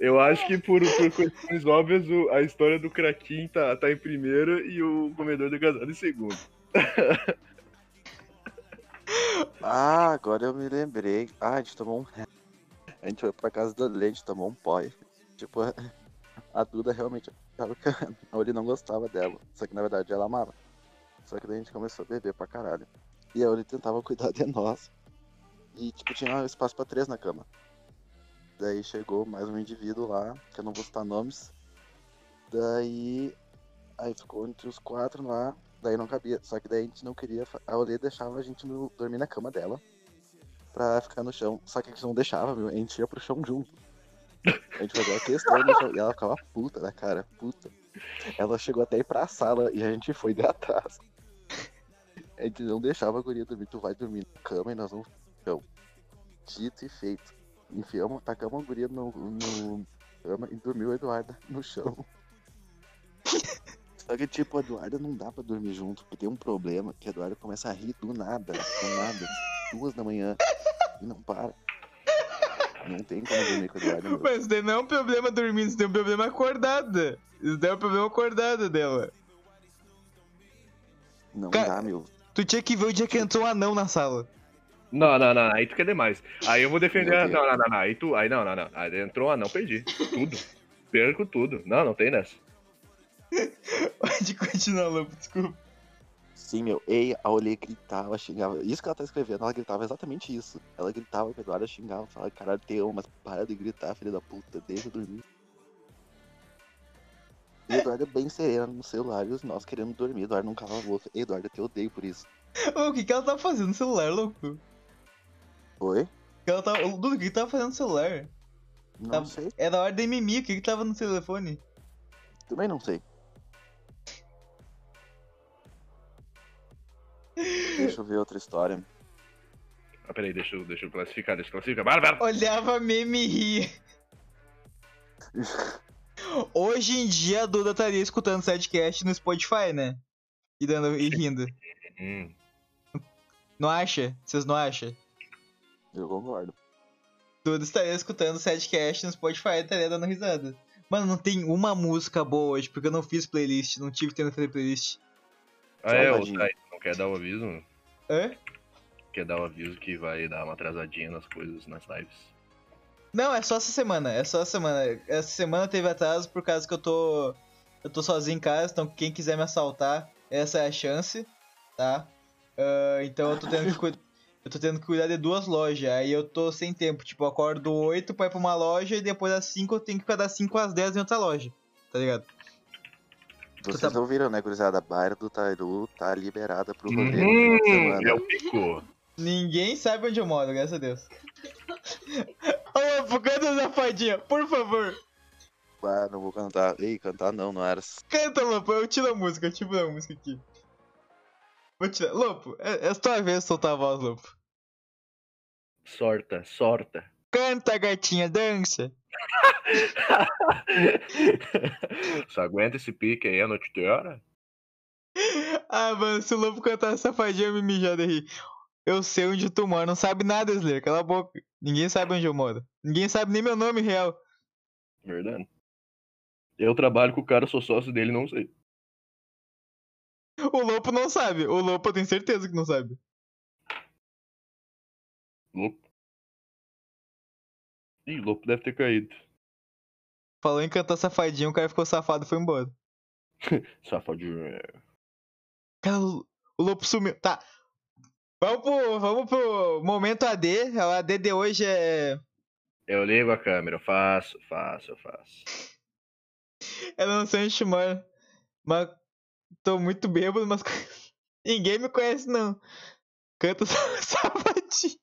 Eu acho que por, por questões óbvias, o- a história do Kraken tá, tá em primeiro e o comedor da casada em segundo. Ah, agora eu me lembrei. Ah, a gente tomou um. A gente foi pra casa da Lê, a gente tomou um pó. Tipo, a Duda realmente achava que a Oli não gostava dela. Só que na verdade ela amava. Só que daí a gente começou a beber pra caralho. E a Oli tentava cuidar de nós. E tipo, tinha espaço pra três na cama. Daí chegou mais um indivíduo lá, que eu não vou citar nomes. Daí. Aí ficou entre os quatro lá. Daí não cabia. Só que daí a gente não queria. A Olê deixava a gente no- dormir na cama dela. Pra ficar no chão. Só que a gente não deixava, meu. A gente ia pro chão junto. A gente fazia questão no chão. E ela ficava puta da cara, puta. Ela chegou até ir pra sala e a gente foi de atrás. A gente não deixava a guria dormir. Tu vai dormir na cama e nós vamos chão. Dito e feito. Enfiamos, tacamos a guria no, no cama e dormiu a Eduarda no chão. Só que, tipo, a Eduarda não dá pra dormir junto, porque tem um problema, que a Eduarda começa a rir do nada, do nada, duas da manhã, e não para. Não tem como dormir com a Eduarda, meu. Mas isso daí não é um problema dormindo, isso daí é um problema acordada. Isso daí é um problema acordada dela. Não Cara- dá, meu. Tu tinha que ver o dia que entrou um anão na sala. Não, não, não, aí tu quer demais. Aí eu vou defender. A-. Não, não, não, não. Aí tu. Aí não, não, não. Aí entrou, ah, não, perdi. Tudo. Perco tudo. Não, não tem nessa. Pode continuar, Lopo, desculpa. Sim, meu. Ei, a Olê gritava, xingava. Isso que ela tá escrevendo, ela gritava exatamente isso. Ela gritava Eduardo, xingava, falava, caralho, te amo, mas para de gritar, filha da puta, deixa eu dormir. E Eduardo é bem sereno no celular e os nós querendo dormir. Eduardo não cala a boca. Eduardo, eu te odeio por isso. O que, que ela tava fazendo no celular, louco? Oi? Que ela tava... Ô, Dudu, o que que tava fazendo no celular? Não Tá- sei. Era hora de mimimi, o que que tava no telefone? Também não sei. Deixa eu ver outra história. Ah, peraí, deixa eu, deixa eu classificar, deixa eu classificar. Bárbara! Olhava meme e ria. Hoje em dia a Duda estaria escutando Sidecast no Spotify, né? E, dando, e rindo. Hum, Não acha? Vocês não acham? Eu concordo. Duda estaria escutando Sidecast no Spotify e estaria dando risada. Mano, não tem uma música boa hoje, porque eu não fiz playlist, não tive tempo de fazer playlist. Ah, é, não quer dar o aviso? Hã? Quer dar o aviso que vai dar uma atrasadinha nas coisas, nas lives. Não, é só essa semana, é só essa semana. Essa semana teve atraso por causa que eu tô. Eu tô sozinho em casa, então quem quiser me assaltar, essa é a chance, tá? Ah, então eu tô tendo que cuidar. Eu tô tendo que cuidar de duas lojas, aí eu tô sem tempo. Tipo, eu acordo 8 pra ir pra uma loja e depois das 5 eu tenho que ficar das 5 às 10 em outra loja. Tá ligado? Vocês tá- ouviram, né, gurizada? A Bairro do Tairu tá liberada pro rolê Hum, é o pico. Ninguém sabe onde eu moro, graças a Deus. Ô, Lopo, canta essa fadinha, por favor. Ah, não vou cantar. Ei, cantar não, não era. Canta, Lopo, eu tiro a música, eu tiro a música aqui. Vou tirar. Lopo, é, é a tua vez de soltar a voz, Lopo. Sorta, sorta. Canta, gatinha, dança. Só aguenta esse pique aí a noite inteira? Ah, mano, se o Lopo cantar safadinha, eu me mijar de rir. Eu sei onde tu mora, não sabe nada, Slayer, cala a boca. Ninguém sabe onde eu moro. Ninguém sabe nem meu nome real. Verdade. Eu trabalho com o cara, sou sócio dele, não sei. O Lopo não sabe. O Lopo eu tenho certeza que não sabe. Lopo. Ih, Lopo deve ter caído. Falou em cantar safadinha, o cara ficou safado e foi embora. Safadinho. Cara, o o Lopo sumiu. Tá. Vamos pro, vamos pro momento AD. O AD de hoje é. Eu ligo a câmera, eu faço, faço, eu faço. Eu não sei onde mora. Mas tô muito bêbado, mas ninguém me conhece não. Canta safadinho.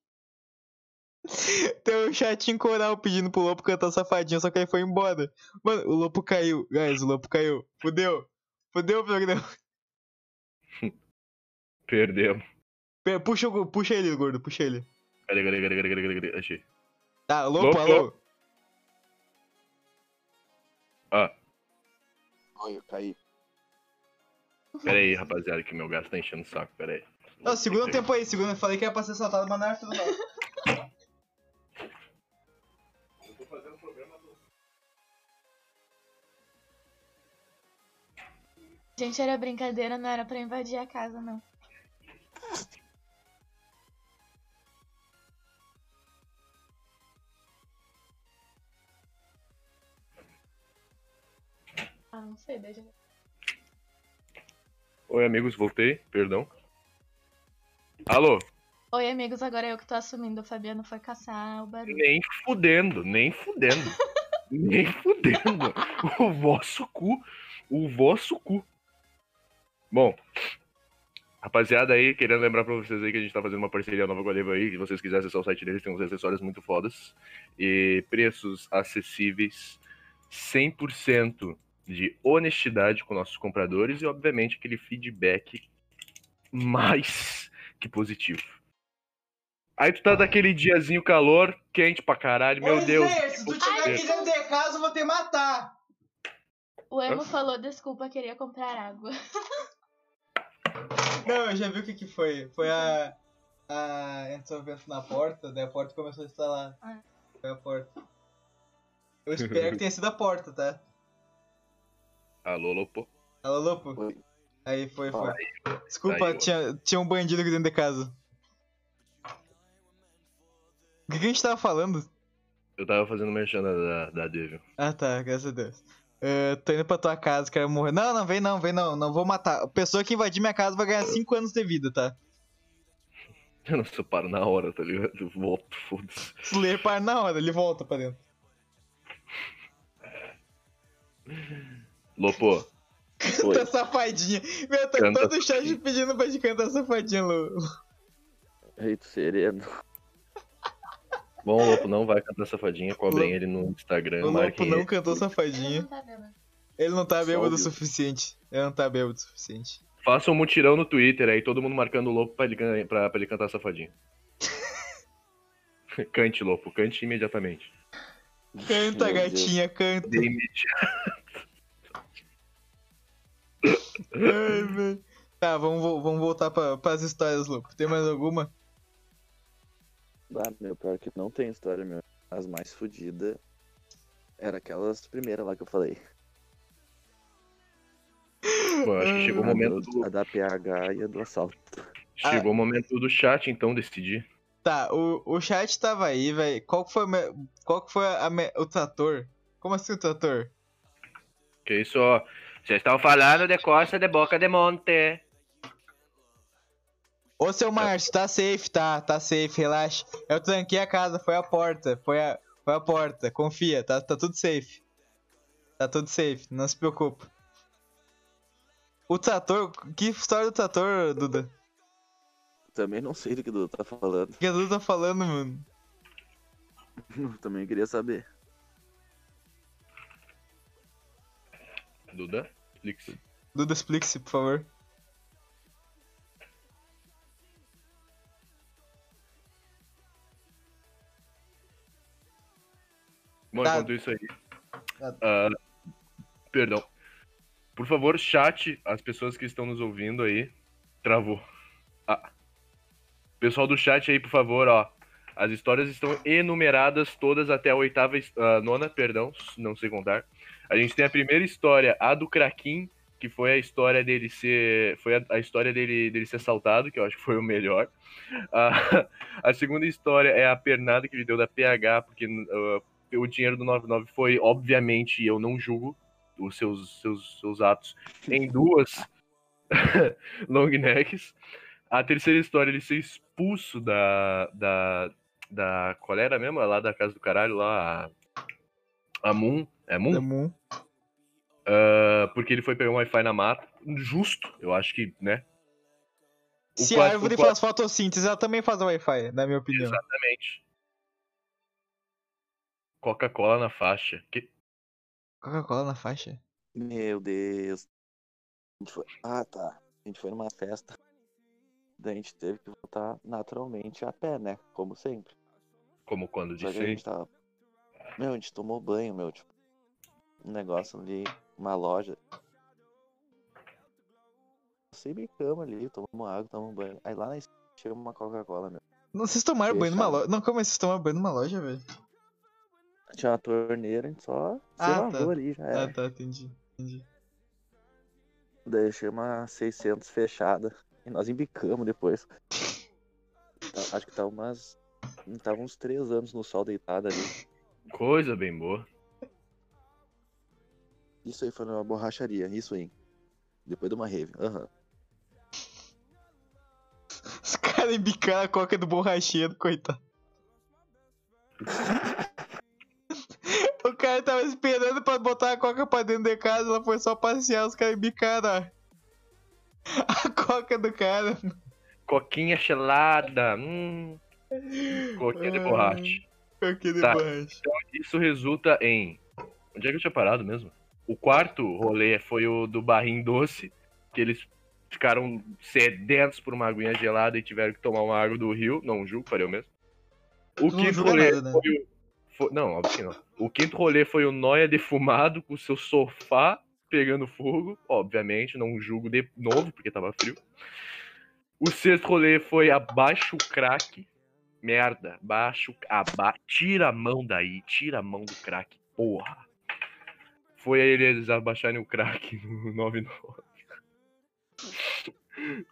Tem um chatinho coral pedindo pro Lopo cantar safadinho, só que aí foi embora. Mano, o Lopo caiu. Guys, o Lopo caiu. Fudeu. Fudeu o programa. Pera, Puxa, o- puxa ele, gordo, puxa ele. Cadê, cadê, cadê, cadê, cadê, cadê? Achei. Tá, Lopo, Lopo. alô. Ah, Oi, eu caí. pera aí, rapaziada, que meu gato tá enchendo o saco, pera aí. Não, segura um tempo aí, segura. Eu falei que era pra ser soltado, mas não era tudo Gente, era brincadeira, não era pra invadir a casa, não. Ah, não sei, deixa eu. Oi, amigos, voltei, perdão. Alô? Oi, amigos, agora é eu que tô assumindo. O Fabiano foi caçar o barulho. Nem fudendo, nem fudendo. nem fudendo. O vosso cu. O vosso cu. Bom, rapaziada aí, querendo lembrar pra vocês aí que a gente tá fazendo uma parceria nova com a Leva aí. Se vocês quiserem acessar o site deles, tem uns acessórios muito fodas. E preços acessíveis, 100% de honestidade com nossos compradores e, obviamente, aquele feedback mais que positivo. Aí tu tá daquele diazinho calor, quente pra caralho, meu Deus. Slayer, se tu tiver aqui dentro de casa, eu vou te matar. O Emo falou, desculpa, queria comprar água. Não, eu já vi o que que foi. Foi a. A. Entrou vento na porta, daí a porta começou a instalar. Ah. Foi a porta. Eu espero que tenha sido a porta, tá? Alô, Lopo. Alô, Lopo? Oi. Aí foi, foi. Fala. Desculpa, Aí, tinha, tinha um bandido aqui dentro de casa. O que, que a gente tava falando? Eu tava fazendo merchan da, da, da Devil. Ah tá, graças a Deus. É, tô indo pra tua casa, quero morrer. Não, não, vem não, vem não, não vou matar. A pessoa que invadir minha casa vai ganhar 5 anos de vida, tá? Eu não separo na hora, tá ligado? Eu volto, foda-se. Slayer para na hora, ele volta pra dentro. Lopo, Oi. Tá safadinha. Meu, tá Canta todo o chat pedindo pra te cantar safadinha, Lu. Eita, sereno. Bom, o Lopo não vai cantar safadinha, cobrem ele no Instagram, O Lopo não ele. cantou safadinha. tá. Ele não tá Só bêbado o suficiente. Ele não tá bêbado o suficiente. Faça um mutirão no Twitter aí, todo mundo marcando o Lopo pra ele, pra, pra ele cantar safadinha. cante, Lopo, cante imediatamente. Canta, Meu Deus. gatinha, canta. De imediato. Ai, velho. Tá, vamos, vamos voltar pra, pras histórias, louco. Tem mais alguma? Ah, meu, pior que não tem história, meu. As mais fodidas era aquelas primeiras lá que eu falei. Pô, acho que chegou o A, momento do, do, a da PH e a do assalto. chegou o momento do chat, então, decidir. Tá, o, o chat tava aí, velho. Qual que foi, qual que foi a me- o trator? Como assim o trator? Que isso, ó. Vocês estão falando de costa de boca de monte. Ô, seu Márcio, tá safe, tá? Tá safe, relaxa. Eu tranquei a casa, foi a porta. Foi a, foi a porta, confia, tá, tá tudo safe. Tá tudo safe, não se preocupa. O trator, que história do trator, Duda? Também não sei do que o Dudu tá falando. O que a Duda tá falando, mano? Também queria saber. Duda, explique-se. Duda, explique-se, por favor. Bom, Tá. enquanto isso aí. Tá. ah, perdão. Por favor, chat, as pessoas que estão nos ouvindo aí. Travou. Ah. Pessoal do chat aí, por favor, ó. As histórias estão enumeradas todas até a oitava, ah, nona, perdão, não sei contar. A gente tem a primeira história, a do Kraken, que foi a história dele ser, foi a, a história dele, dele ser assaltado, que eu acho que foi o melhor. Ah, a segunda história é a pernada que ele deu da PH, porque ah, o dinheiro do 99 foi, obviamente, eu não julgo os seus, seus, seus atos, em duas long necks. A terceira história, ele ser expulso da. da. da. Qual era mesmo? Lá da casa do caralho, lá. A, a Moon. É Moon? Demon. Ah, porque ele foi pegar um Wi-Fi na mata. Justo, eu acho que, né? O Se quarto- a árvore o quarto- faz fotossíntese, ela também faz Wi-Fi, na minha opinião. Exatamente. Coca-Cola na faixa. Que... Coca-Cola na faixa? Meu Deus. A gente foi... Ah, tá. A gente foi numa festa. Daí a gente teve que voltar naturalmente a pé, né? Como sempre. Como quando aí. gente tava. Meu, a gente tomou banho, meu. Tipo, um negócio ali, uma loja. Sem bicama ali, tomamos água, tomamos banho. Aí lá na esquina tinha uma Coca-Cola, meu. Não, vocês tomaram banho numa loja? Não, como é que vocês tomaram banho numa loja, velho? Tinha uma torneira, a gente só se Ah, lavou tá. ali, já Ah, era. tá, entendi. Entendi. Daí achei uma 600 fechada. E nós embicamos depois. Tá- Acho que tava umas. Tava uns 3 anos no sol deitado ali. Coisa bem boa. Isso aí foi numa borracharia, isso aí. Depois de uma rave. Aham. Os caras embicaram a coca do borracheiro, coitado. o cara tava esperando pra botar a coca pra dentro de casa, ela foi só passear, os caras embicaram a... coca do cara. Coquinha gelada. Hum. Coquinha de borracha. Coquinha de Tá. borracha. Isso resulta em. Onde é que eu tinha parado mesmo? O quarto rolê foi o do barrinho doce, que eles ficaram sedentos por uma aguinha gelada e tiveram que tomar uma água do rio. Não julgo, parei eu mesmo. O Tu não quinto rolê nada, né? foi o. foi- não, óbvio que não. O quinto rolê foi o Noia defumado com seu sofá pegando fogo. Obviamente, não julgo de novo, porque tava frio. O sexto rolê foi abaixo o crack. Merda, baixo. Aba... Tira a mão daí, tira a mão do crack, porra. Foi eles abaixarem o crack no 99.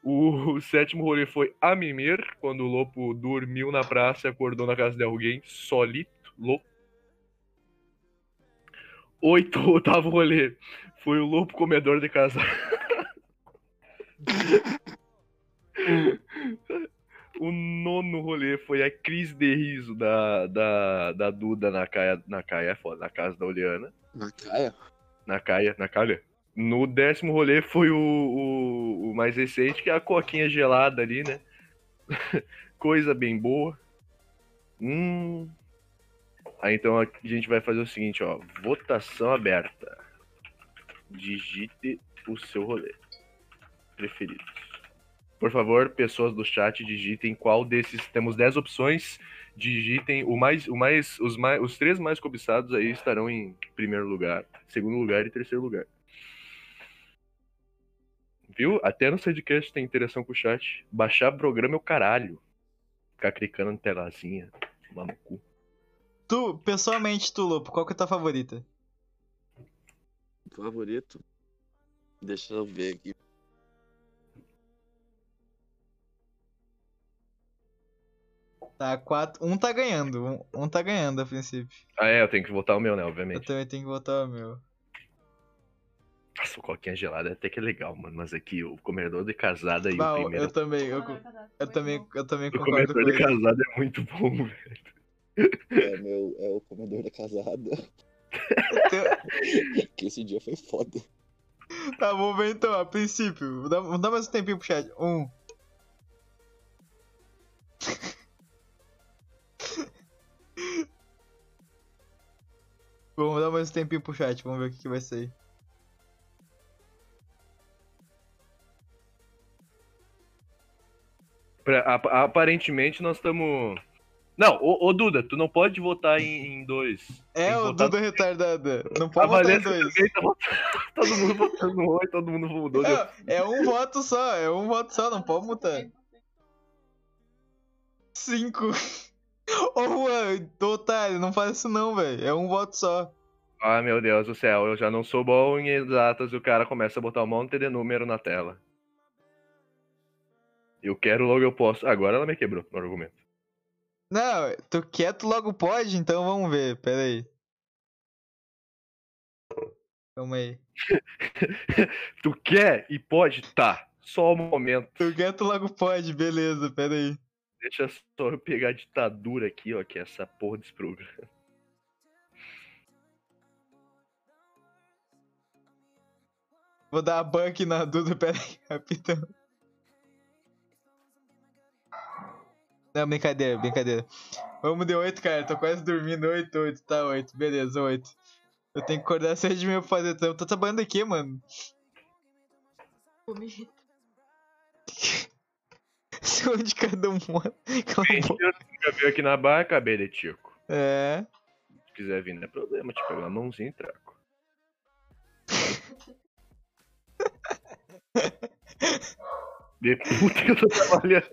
O, o sétimo rolê foi a mimir, quando o Lopo dormiu na praça e acordou na casa de alguém, solito, louco. Oito, oitavo rolê. Foi o lobo comedor de casal. o nono rolê foi a crise de riso da, da, da Duda na caia, na caia, é foda, na casa da Oliana. Na caia? Na caia, na calha. No décimo rolê foi o, o, o mais recente, que é a coquinha gelada ali, né? Coisa bem boa. Hum. Então a gente vai fazer o seguinte, ó. Votação aberta. Digite o seu rolê. Preferido. Por favor, pessoas do chat, digitem qual desses. Temos 10 opções. Digitem o mais, o mais, os mais, os três mais cobiçados aí estarão em primeiro lugar, segundo lugar e terceiro lugar. Viu? Até no Sidecast tem interação com o chat. Baixar programa é o caralho. Ficar clicando na telazinha. No cu. Tu, pessoalmente, tu, Lopo, qual que é a tua favorita? Favorito? Deixa eu ver aqui. Tá, quatro. Um tá ganhando. Um, um tá ganhando a princípio. Ah, é, eu tenho que votar o meu, né? Eu Obviamente. também tenho que votar o meu. Nossa, o coquinha gelada até que é legal, mano. Mas aqui, o comedor de casada e Bah, o primeiro. eu também, eu, eu foi também, eu também O concordo com comedor de ele. casada é muito bom, velho. É, meu, é o comedor da casada. que esse dia foi foda. Tá, vamos ver então, a princípio. Dá, dá mais um tempinho pro chat. Um. Vamos dar mais um tempinho pro chat, vamos ver o que, que vai sair. Pra- ap- aparentemente nós estamos. Não, ô, ô, Duda, tu não pode votar em, em dois. É o Duda retardada. Não A pode votar em dois. tá votando. Todo mundo votando no oi, todo mundo mudou. É, é um voto só, é um voto só, não pode mutar. Cinco. Ô Juan, otário, não faz isso não, velho. É um voto só. Ah, meu Deus do céu, eu já não sou bom em exatas e o cara começa a botar um monte de número na tela. Eu quero, logo eu posso. Agora ela me quebrou no argumento. Não, tu quieto logo pode, então vamos ver, pera aí. Calma aí. Tu quer e pode? Tá. Só um momento. Tu quieto logo pode, beleza, pera aí. Deixa só eu pegar a ditadura aqui, ó, que é essa porra desse programa. Vou dar a bank na Duda, pera aí, rapidão. Não, brincadeira, brincadeira. Vamos de 8, cara, tô quase dormindo. 8, 8, tá 8, beleza, 8. Eu tenho que acordar 7 de manhã pra fazer trampo. Tô trabalhando aqui, mano. Se onde cada um mora. Veio aqui na barra, cabelo tico. É. Se quiser vir, não é problema, te pegar a mãozinha e traco. De puta que eu tô trabalhando.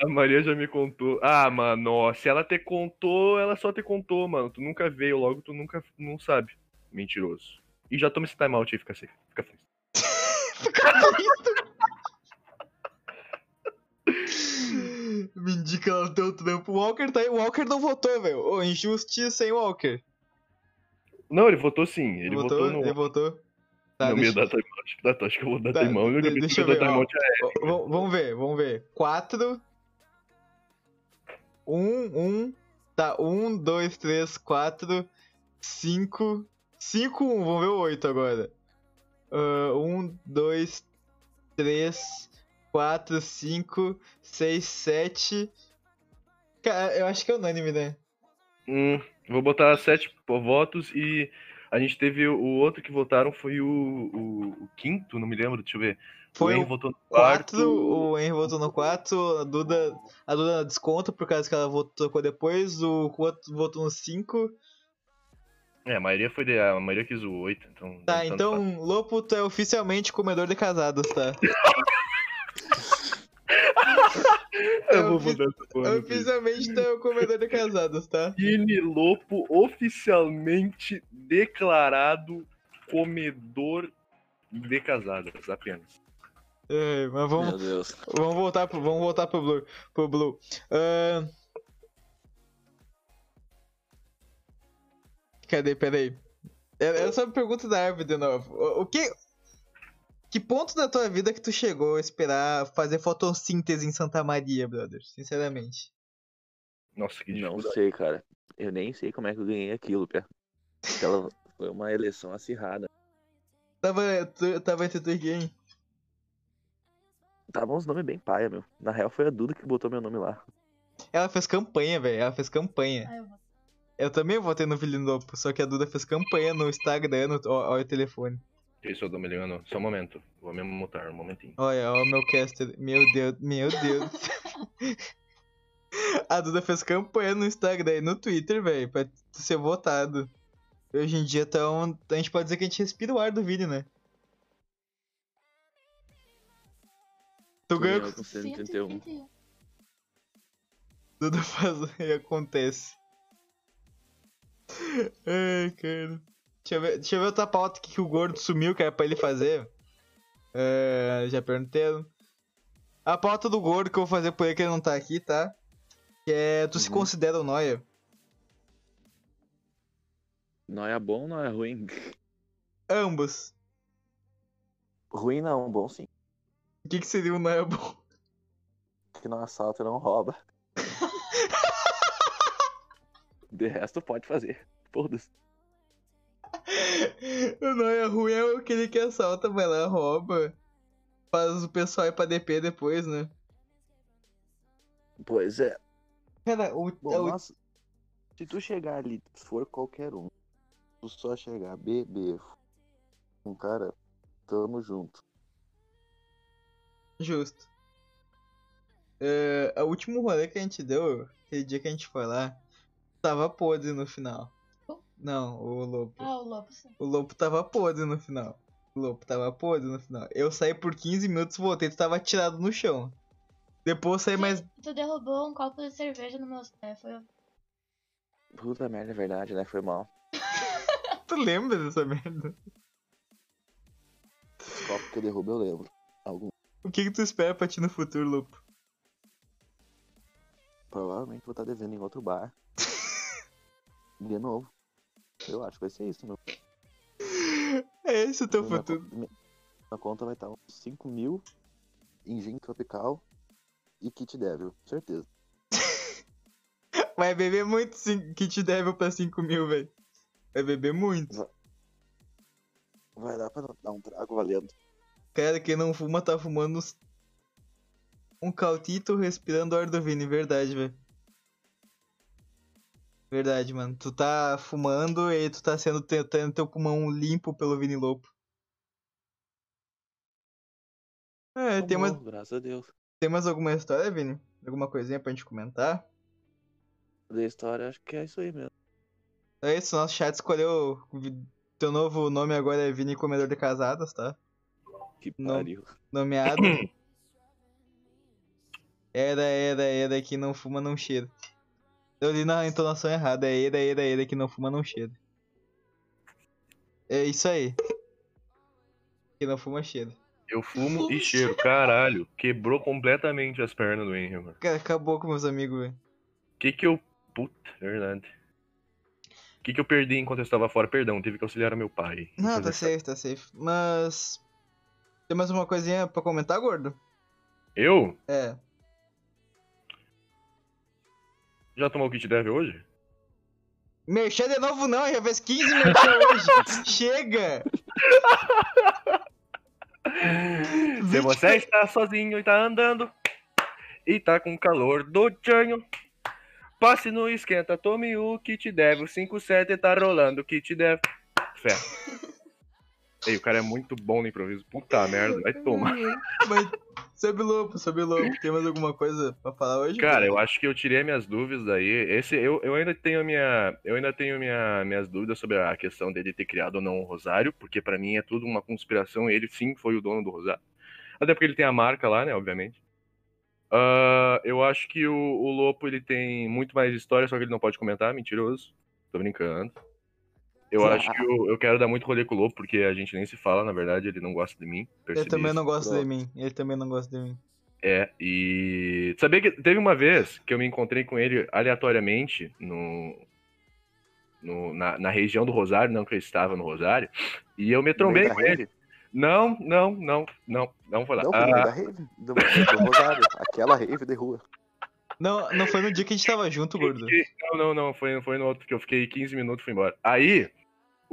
A Maria já me contou. Ah, mano, se ela te contou, ela só te contou, mano. Tu nunca veio, logo tu nunca não sabe. Mentiroso. E já toma esse timeout aí, fica safe. Fica feliz. Me indica lá o teu trampo. O Walker tá. O Walker não votou, velho. Ô, injustiça, hein, Walker? Não, ele votou sim. Ele votou, no. Ele votou. Tá, no deixa, meio da timeout. Da, acho que eu vou dar Tá, timeout. Eu deixa eu dar ver, ó. timeout é. Vamos ver, vamos ver. 4. 1, 1. Tá, 1, 2, 3, 4, 5. 5, 1. Vamos ver o 8 agora. 1, 2, 3, 4, 5, 6, 7. Cara, eu acho que é unânime, né? Hum, vou botar sete po- votos e a gente teve o outro que votaram foi o, o, o quinto, não me lembro, deixa eu ver. Foi o Henry votou no 4, quarto. o Henry votou no 4, a Duda, a Duda desconta por causa que ela votou depois, o outro votou no 5. É, a maioria foi de, a maioria quis o oito, então. Tá, então Lopo, tu é oficialmente comedor de casados, tá? faz. Eu vou ofi- mudar essa porra. Oficialmente é o comedor de casados, tá? Vini Lopo oficialmente declarado comedor de casadas, apenas. É, mas vamos, Meu Deus. vamos voltar pro, vamos voltar pro Blue. Pro Blue. Ahn. Cadê? Peraí. Era era só uma pergunta da árvore de novo. O, o que. Que ponto da tua vida que tu chegou a esperar fazer fotossíntese em Santa Maria, brother? Sinceramente. Nossa, que Não sei, cara. Eu nem sei como é que eu ganhei aquilo, Pé. Aquela foi uma eleição acirrada. Tava, tu, tava entre tu e quem? Tava uns nomes bem paia, meu. Na real foi a Duda que botou meu nome lá. Ela fez campanha, velho. Ela fez campanha. Ai, eu vou. Eu também votei no Vilinopo, só que a Duda fez campanha no Instagram, no, ó, o telefone. Isso, eu tô me ligando. Só um momento. Vou mesmo mutar, um momentinho. Olha, ó, o meu caster. Meu Deus, meu Deus. a Duda fez campanha no Instagram e no Twitter, velho, pra ser votado. Hoje em dia, então, a gente pode dizer que a gente respira o ar do vídeo, né? Tu ganhou com 131. 131. Duda faz e acontece. Ai, cara. Deixa eu ver, deixa eu ver outra pauta aqui que o gordo sumiu, que era pra ele fazer. É, já perguntei. A pauta do gordo que eu vou fazer por ele que ele não tá aqui, tá? Que é, tu se Uhum. considera o Noia? Não é bom, não é ruim. Ambos. Ruim não, bom sim. O que, que seria o Noia bom? Que não assalta e não rouba. De resto pode fazer. Foda-se. o Noia ruim é aquele que assalta, vai lá, rouba. Faz o pessoal ir pra DP depois, né? Pois é. Cara, o, Bom, é o- nossa, se tu chegar ali, se for qualquer um, tu só chegar, beber, um cara, tamo junto. Justo. É, o último rolê que a gente deu, aquele dia que a gente foi lá, tava podre no final. Não, o Lopo. Ah, o Lobo, sim. O Lopo tava podre no final. O Lopo tava podre no final. Eu saí por 15 minutos, voltei, tu tava tirado no chão. Depois eu saí mais. Tu derrubou um copo de cerveja no meu pé. Foi Puta merda, é verdade, né? Foi mal. Tu lembra dessa merda? Os copos que eu derrubo eu lembro. Algum. O que, que tu espera pra ti no futuro, Lopo? Provavelmente vou estar devendo em outro bar. De novo. Eu acho que vai ser isso, meu. É esse o teu Minha futuro. co- minha- minha conta vai estar uns 5 mil em gin tropical e kit devil, certeza. Vai beber muito te deve pra 5 mil, velho. Vai beber muito. Vai dar pra dar um trago valendo. Cara, quem não fuma tá fumando uns- um cautito respirando ar do Vini, verdade, velho. Verdade, mano. Tu tá fumando e tu tá sendo te- tendo teu pulmão limpo pelo Vini Lopo. É, tem mais, Graças a Deus. tem mais alguma história, Vini? Alguma coisinha pra gente comentar? Da história, acho que é isso aí mesmo. É isso, nosso chat escolheu. Teu novo nome agora é Vini Comedor de Casadas, tá? Que pariu. Nomeado. Era, era, era que não fuma, não cheira. Eu li na entonação errada. É era, era, era que não fuma, não cheira. É isso aí. Que não fuma, cheira. Eu fumo e cheiro, caralho. Quebrou completamente as pernas do Henry, mano. Cara, acabou com meus amigos, velho. Que que eu. Puta, verdade. O que que eu perdi enquanto eu estava fora? Perdão, tive que auxiliar meu pai. Não, tá safe, tá safe. Mas. Tem mais uma coisinha pra comentar, gordo? Eu? É. Já tomou o kit dev hoje? Merchan de novo não, já fez 15 merchan hoje. Chega! Se você está sozinho e tá andando e tá com calor do tchanho, passe no esquenta, tome o kit dev, o 57 e tá rolando o kit dev. Fé. Ei, o cara é muito bom no improviso. Puta merda, vai tomar. Mas, o Lopo, o Lopo, tem mais alguma coisa pra falar hoje? Cara, eu acho que eu tirei minhas dúvidas aí. Esse, eu, eu ainda tenho minha, eu ainda tenho minha, minhas dúvidas sobre a questão dele ter criado ou não o Rosário, porque pra mim é tudo uma conspiração. Ele sim foi o dono do Rosário. Até porque ele tem a marca lá, né, obviamente. Ah, eu acho que o, o Lopo ele tem muito mais história, só que ele não pode comentar, mentiroso. Tô brincando. Eu acho que eu, eu quero dar muito rolê com o Lopo, porque a gente nem se fala, na verdade, ele não gosta de mim. Ele também isso. não gosta de mim. Ele também não gosta de mim. É, e sabia que teve uma vez que eu me encontrei com ele aleatoriamente no no- na, na região do Rosário, não que eu estava no Rosário, e eu me trombei com ele. Não, não, não, não, não foi lá. Não, foi Ah, da rave. Do, do Rosário. Aquela rave de rua. Não, não foi no dia que a gente tava junto, gordo. não, não, não, foi, foi no outro que eu fiquei 15 minutos e fui embora. Aí,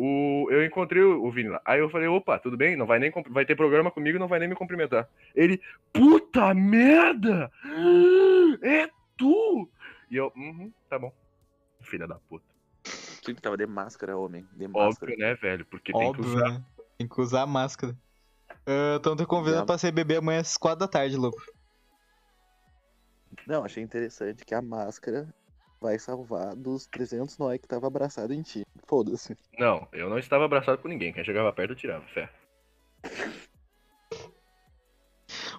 o, eu encontrei o, o Vini lá. Aí eu falei, opa, tudo bem? Não vai nem vai ter programa comigo, não vai nem me cumprimentar. Ele, puta merda! É tu! E eu, uhum, tá bom. Filha da puta. Quem que tava de máscara, homem? De máscara. Óbvio, né, velho? Porque tem que Óbvio, usar. né? Tem que usar a máscara. Estão te convidando pra ser bebê amanhã às 4 da tarde, louco. Não, achei interessante que a máscara vai salvar dos 300 nós que tava abraçado em ti. Foda-se. Não, eu não estava abraçado com ninguém. Quem chegava perto eu tirava, fé.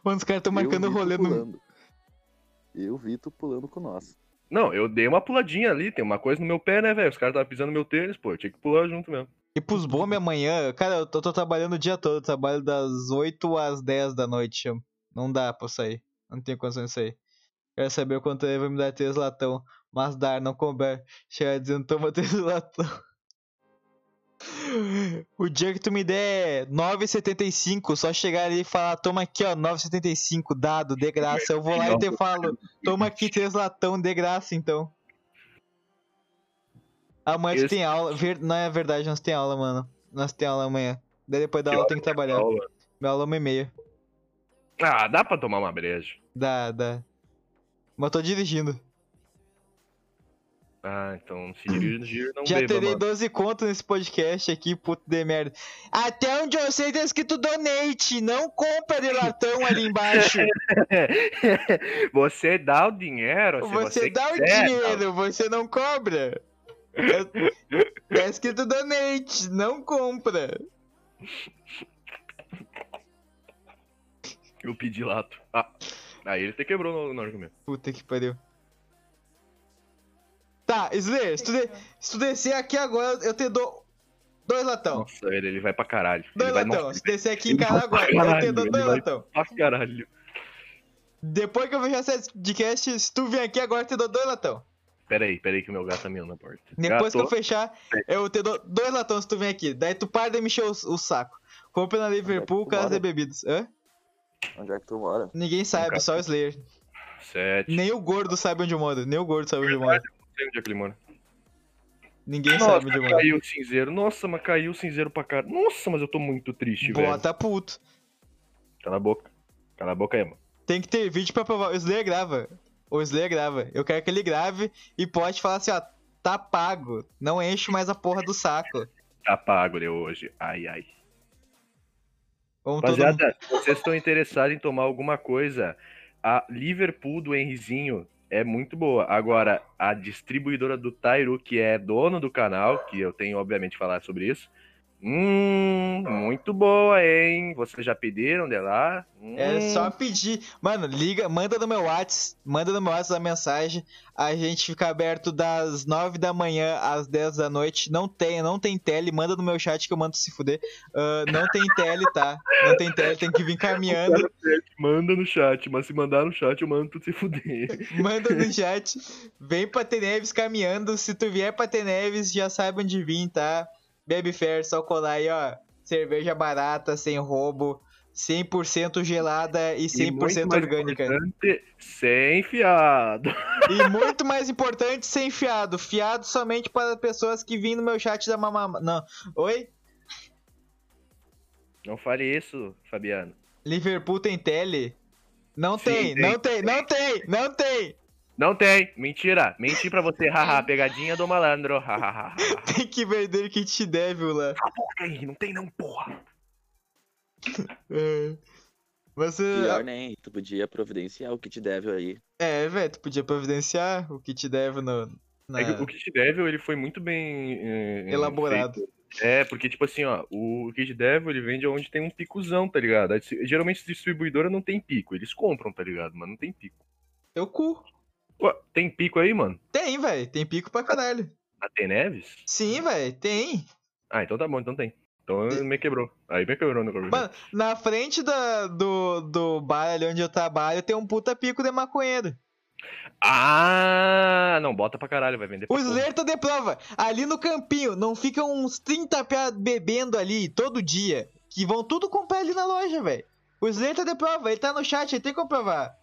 Mano, os caras estão marcando tu rolê no. Eu vi tu pulando com nós. Não, eu dei uma puladinha ali, tem uma coisa no meu pé, né, velho? Os caras estavam pisando no meu tênis, pô, eu tinha que pular junto mesmo. E pros bombe amanhã, cara, eu tô, tô trabalhando o dia todo, eu trabalho das 8 às 10 da noite. Não dá pra eu sair. Não tenho condições de sair. Quero saber o quanto ele vai me dar três latão. Mas dar, não couber. Chegar dizendo, toma três latão. O dia que tu me der 9,75, só chegar ali e falar, toma aqui ó, 9,75, dado, de graça. Eu vou lá e te falo, toma aqui três latão, de graça então. Amanhã tu Esse- tem aula, ver... não é verdade, nós tem aula, mano. Nós tem aula amanhã. Daí depois da Que aula é tem que trabalhar. Aula. Minha aula é uma e meia. Ah, dá pra tomar uma breja. Dá, dá. Mas eu tô dirigindo. Ah, então se dirigir, não Já beba, terei mano. 12 contos nesse podcast aqui, puto de merda. Até onde eu sei tá escrito donate, não compra de latão ali embaixo. você dá o dinheiro, se Você você, dá o quiser, dinheiro, você não cobra. É- Tá escrito donate, não compra. Eu pedi lato. Ah, aí ele te quebrou no, no argumento. Puta que pariu. Tá, Slayer, se tu, de- se tu descer aqui agora, eu te dou dois latão. Nossa, ele, ele vai pra caralho. Dois ele vai, latão. nossa, Se descer aqui em vai casa agora, eu te caralho, dou dois vai latão. pra caralho. Depois que eu fechar esse podcast, se tu vier aqui agora, eu te dou dois latão. Pera aí, pera aí que o meu gato tá meio na porta. Depois que eu fechar, eu te dou dois latões se tu vem aqui. Daí tu para de me encher o, o saco. Compre na Liverpool, tu casa de bebidas. Hã? Onde é que tu mora? Ninguém sabe, só o Slayer. Sete. Nem o gordo sabe onde eu moro. Nem o gordo sabe onde eu moro. Não sei onde é que ele mora. Ninguém Nossa, sabe onde eu moro. caiu o cinzeiro. Nossa, mas caiu o cinzeiro pra caralho. Nossa, mas eu tô muito triste, velho. Bota puto. Cala a boca. Cala a boca aí, mano. Tem que ter vídeo pra provar. O Slayer grava. O Slayer grava. Eu quero que ele grave e pode falar assim, ó. Tá pago. Não enche mais a porra do saco. Tá pago de hoje. Ai, ai. Vamos mundo... Rapaziada, se vocês estão interessados em tomar alguma coisa, a Liverpool do Henrizinho é muito boa. Agora, a distribuidora do Tairu, que é dono do canal, que eu tenho, obviamente, falar sobre isso. Hum, muito boa, hein? Vocês já pediram de lá? Hum, É só pedir. Mano, liga, manda no meu WhatsApp, manda no meu WhatsApp a mensagem. A gente fica aberto das 9 da manhã às 10 da noite. Não tem, não tem tele, manda no meu chat que eu mando se fuder. Ah, não tem tele, tá? Não tem tele, tem que vir caminhando. Manda no chat, mas se mandar no chat, eu mando tu se fuder. Manda no chat. Vem pra Teneves caminhando. Se tu vier pra Teneves, já saiba onde vir, tá? Baby Fair, só colar aí, ó. Cerveja barata, sem roubo. 100% gelada e 100% muito mais orgânica. Sem fiado. E muito mais importante, sem fiado. Fiado somente para pessoas que vêm no meu chat da mamama. Não. Oi? Não fale isso, Fabiano. Liverpool tem tele? Não Sim, tem, tem, não tem, não tem, não tem. Não tem, mentira. Menti pra você, haha, pegadinha do malandro, hahaha. Tem que vender que te deve lá. Tem, não tem não, porra. É. Você. Pior nem, tu podia providenciar o que te deve aí. É, velho, tu podia providenciar o que te deve no. na- É que o Kit Devil, ele foi muito bem... eh, Elaborado. feito. É, porque, tipo assim, ó, o Kit Devil, ele vende onde tem um picozão, tá ligado? Aí, Geralmente, distribuidora não tem pico, eles compram, tá ligado? Mas não tem pico. Teu cu. Ué, tem pico aí, mano? Tem, velho. Tem pico pra caralho. Na Teneves? Sim, velho, tem. Ah, então tá bom, então tem. Então me quebrou. Aí me quebrou no. Mano, na frente da, do, do bar ali onde eu trabalho tem um puta pico de maconheiro. Ah, não, bota pra caralho, vai vender pra O porra. Slayer tá de prova. Ali no campinho, não ficam uns 30 pia bebendo ali todo dia. Que vão tudo comprar ali na loja, velho. O Slayer tá de prova, ele tá no chat, ele tem que comprovar.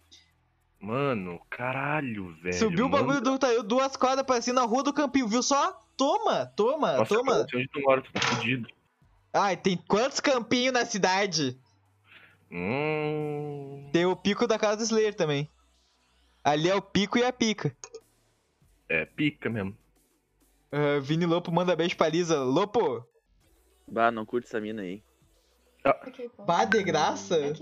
Mano, caralho, velho. Subiu o manda- bagulho do Taio, duas quadras pra cima na rua do campinho, viu só? Toma, toma, Nossa, toma. cara, onde tu mora, tu tá fudido. Ai, tem quantos campinhos na cidade? Hum. Tem o pico da casa do Slayer também. Ali é o pico e a pica. É, pica mesmo. Ah, Vini Lopo manda beijo pra Lisa. Lopo, Bah, não curte essa mina aí. É K-pop. pá de graça? É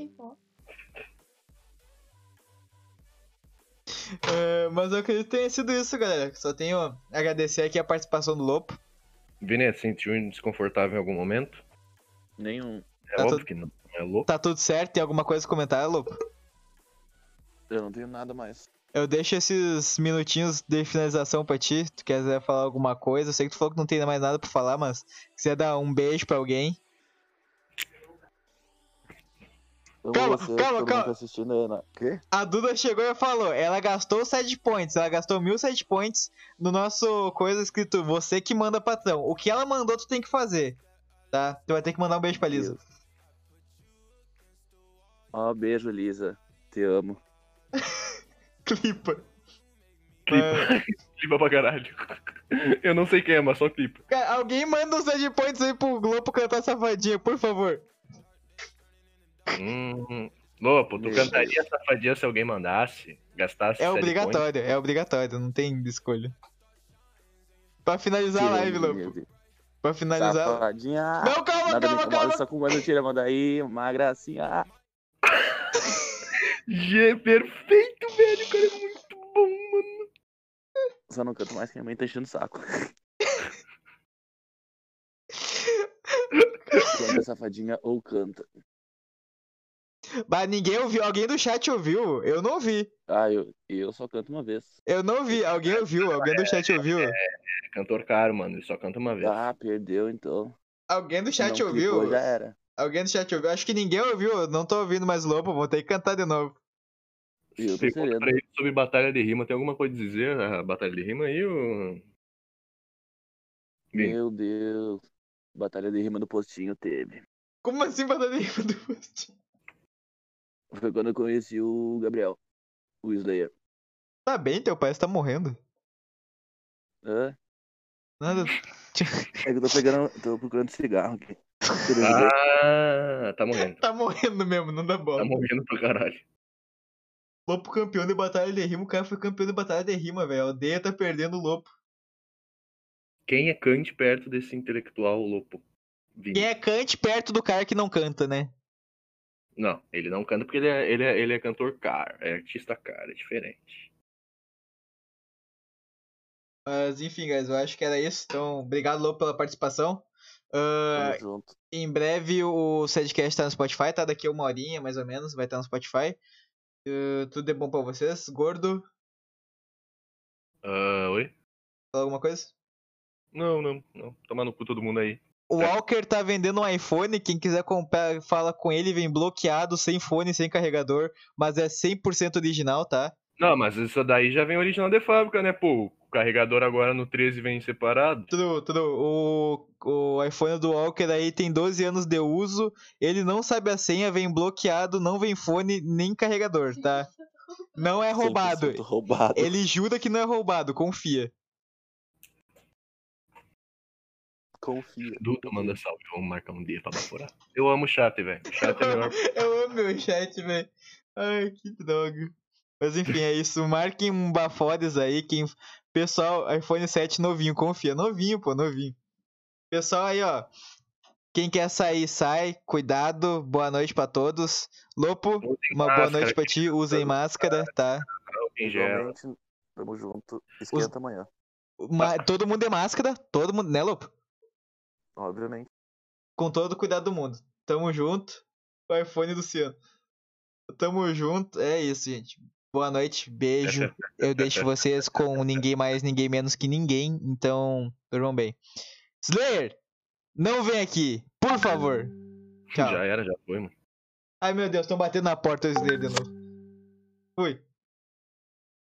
Ah, mas eu acredito que tenha sido isso, galera. Só tenho a agradecer aqui a participação do Lopo. Vini, sentiu desconfortável em algum momento? Nenhum. É Tá óbvio tudo- que não. É louco. Tá tudo certo? Tem alguma coisa a comentar, Lopo? Eu não tenho nada mais. Eu deixo esses minutinhos de finalização pra ti. Tu quiser falar alguma coisa. Eu sei que tu falou que não tem mais nada pra falar, mas se quiser dar um beijo pra alguém. Eu Calma, você, calma, calma. tá assistindo. Quê? A Duda chegou e falou: ela gastou 7 points. Ela gastou mil 7 points no nosso coisa escrito você que manda patrão. O que ela mandou, tu tem que fazer. Tá? Tu vai ter que mandar um beijo pra Lisa. Ó, beijo, Lisa. Te amo. Clipa. Clipa. clipa pra caralho. Eu não sei quem é, mas só clipa. Cara, alguém manda uns 7 points aí pro Globo cantar safadinha, por favor. Hum. Lopo, tu cantaria safadinha se alguém mandasse? Gastasse É obrigatório, é obrigatório, não tem escolha. Pra finalizar a live, Lopo. Pra finalizar. Safadinha. Não, calma, Nada me calma, calma. Só com quando tira, manda aí, uma gracinha. G, perfeito, velho. O cara é muito bom, mano. Só não canto mais que minha mãe tá enchendo o saco. Canta safadinha ou canta. Mas ninguém ouviu, alguém do chat ouviu? Eu não ouvi. Ah, eu, eu só canto uma vez. Eu não vi, alguém ouviu, alguém do chat ouviu. É cantor caro, mano. Ele só canta uma vez. Ah, perdeu então. Alguém do chat não ouviu? clicou, já era. Alguém do chat ouviu? Acho que ninguém ouviu, eu não tô ouvindo mais Lobo, vou ter que cantar de novo. Eu tô sobre batalha de rima. Tem alguma coisa a dizer a batalha de rima aí? Ou... Meu Deus. Batalha de rima do postinho teve. Como assim batalha de rima do post? Foi quando eu conheci o Gabriel. O Slayer. Tá bem, teu pai está morrendo. Hã? Nada. É que eu tô pegando. tô procurando cigarro aqui. Ah, tá morrendo. Tá morrendo mesmo, não dá bola. Tá morrendo pra caralho. Lopo campeão de batalha de rima, o cara foi campeão de batalha de rima, velho. A aldeia tá perdendo o Lopo. Quem é Kant perto desse intelectual Lopo? Vini. Quem é Kant perto do cara que não canta, né? Não, ele não canta porque ele é, ele é, ele é cantor caro. É artista caro, é diferente. Mas enfim, guys, eu acho que era isso. Então, obrigado, Lopo, pela participação. Junto. em breve o Sedcast tá no Spotify, tá? Daqui a uma horinha, mais ou menos, vai estar no Spotify. Ah, tudo de bom pra vocês. Gordo, Ah, oi? fala alguma coisa? Não, não, não. Toma no cu todo mundo aí. O Walker tá vendendo um iPhone, quem quiser comprar, fala com ele, vem bloqueado, sem fone, sem carregador, mas é 100% original, tá? Não, mas isso daí já vem original de fábrica, né? Pô, o carregador agora no 13 vem separado. Tudo, tudo. O, o iPhone do Walker aí tem 12 anos de uso, ele não sabe a senha, vem bloqueado, não vem fone nem carregador, tá? Não é roubado. 100% roubado. Ele jura que não é roubado, confia. Confia. Duda manda salve, vamos marcar um dia pra baforar. Eu amo o chat, velho. Chat é melhor. Eu amo meu chat, velho. Ai, que droga. Mas enfim, é isso. Marquem um bafodes aí. Quem... Pessoal, iPhone 7 novinho, confia. Novinho, pô, novinho. Pessoal aí, ó. Quem quer sair, sai. Cuidado. Boa noite pra todos. Lopo, Usem uma boa máscara, noite pra ti. Usem máscara, tá? tamo junto. Esquenta amanhã. Ma- Todo mundo é máscara. Todo mundo, né, Lopo? Obviamente. Com todo o cuidado do mundo. Tamo junto. O iPhone do Ciano. Tamo junto. É isso, gente. Boa noite. Beijo. Eu deixo vocês com ninguém mais, ninguém menos que ninguém. Então, durmam bem. Slayer, não vem aqui. Por favor. Tchau. Já era, já foi, mano. Ai, meu Deus, estão batendo na porta o Slayer de novo. Fui.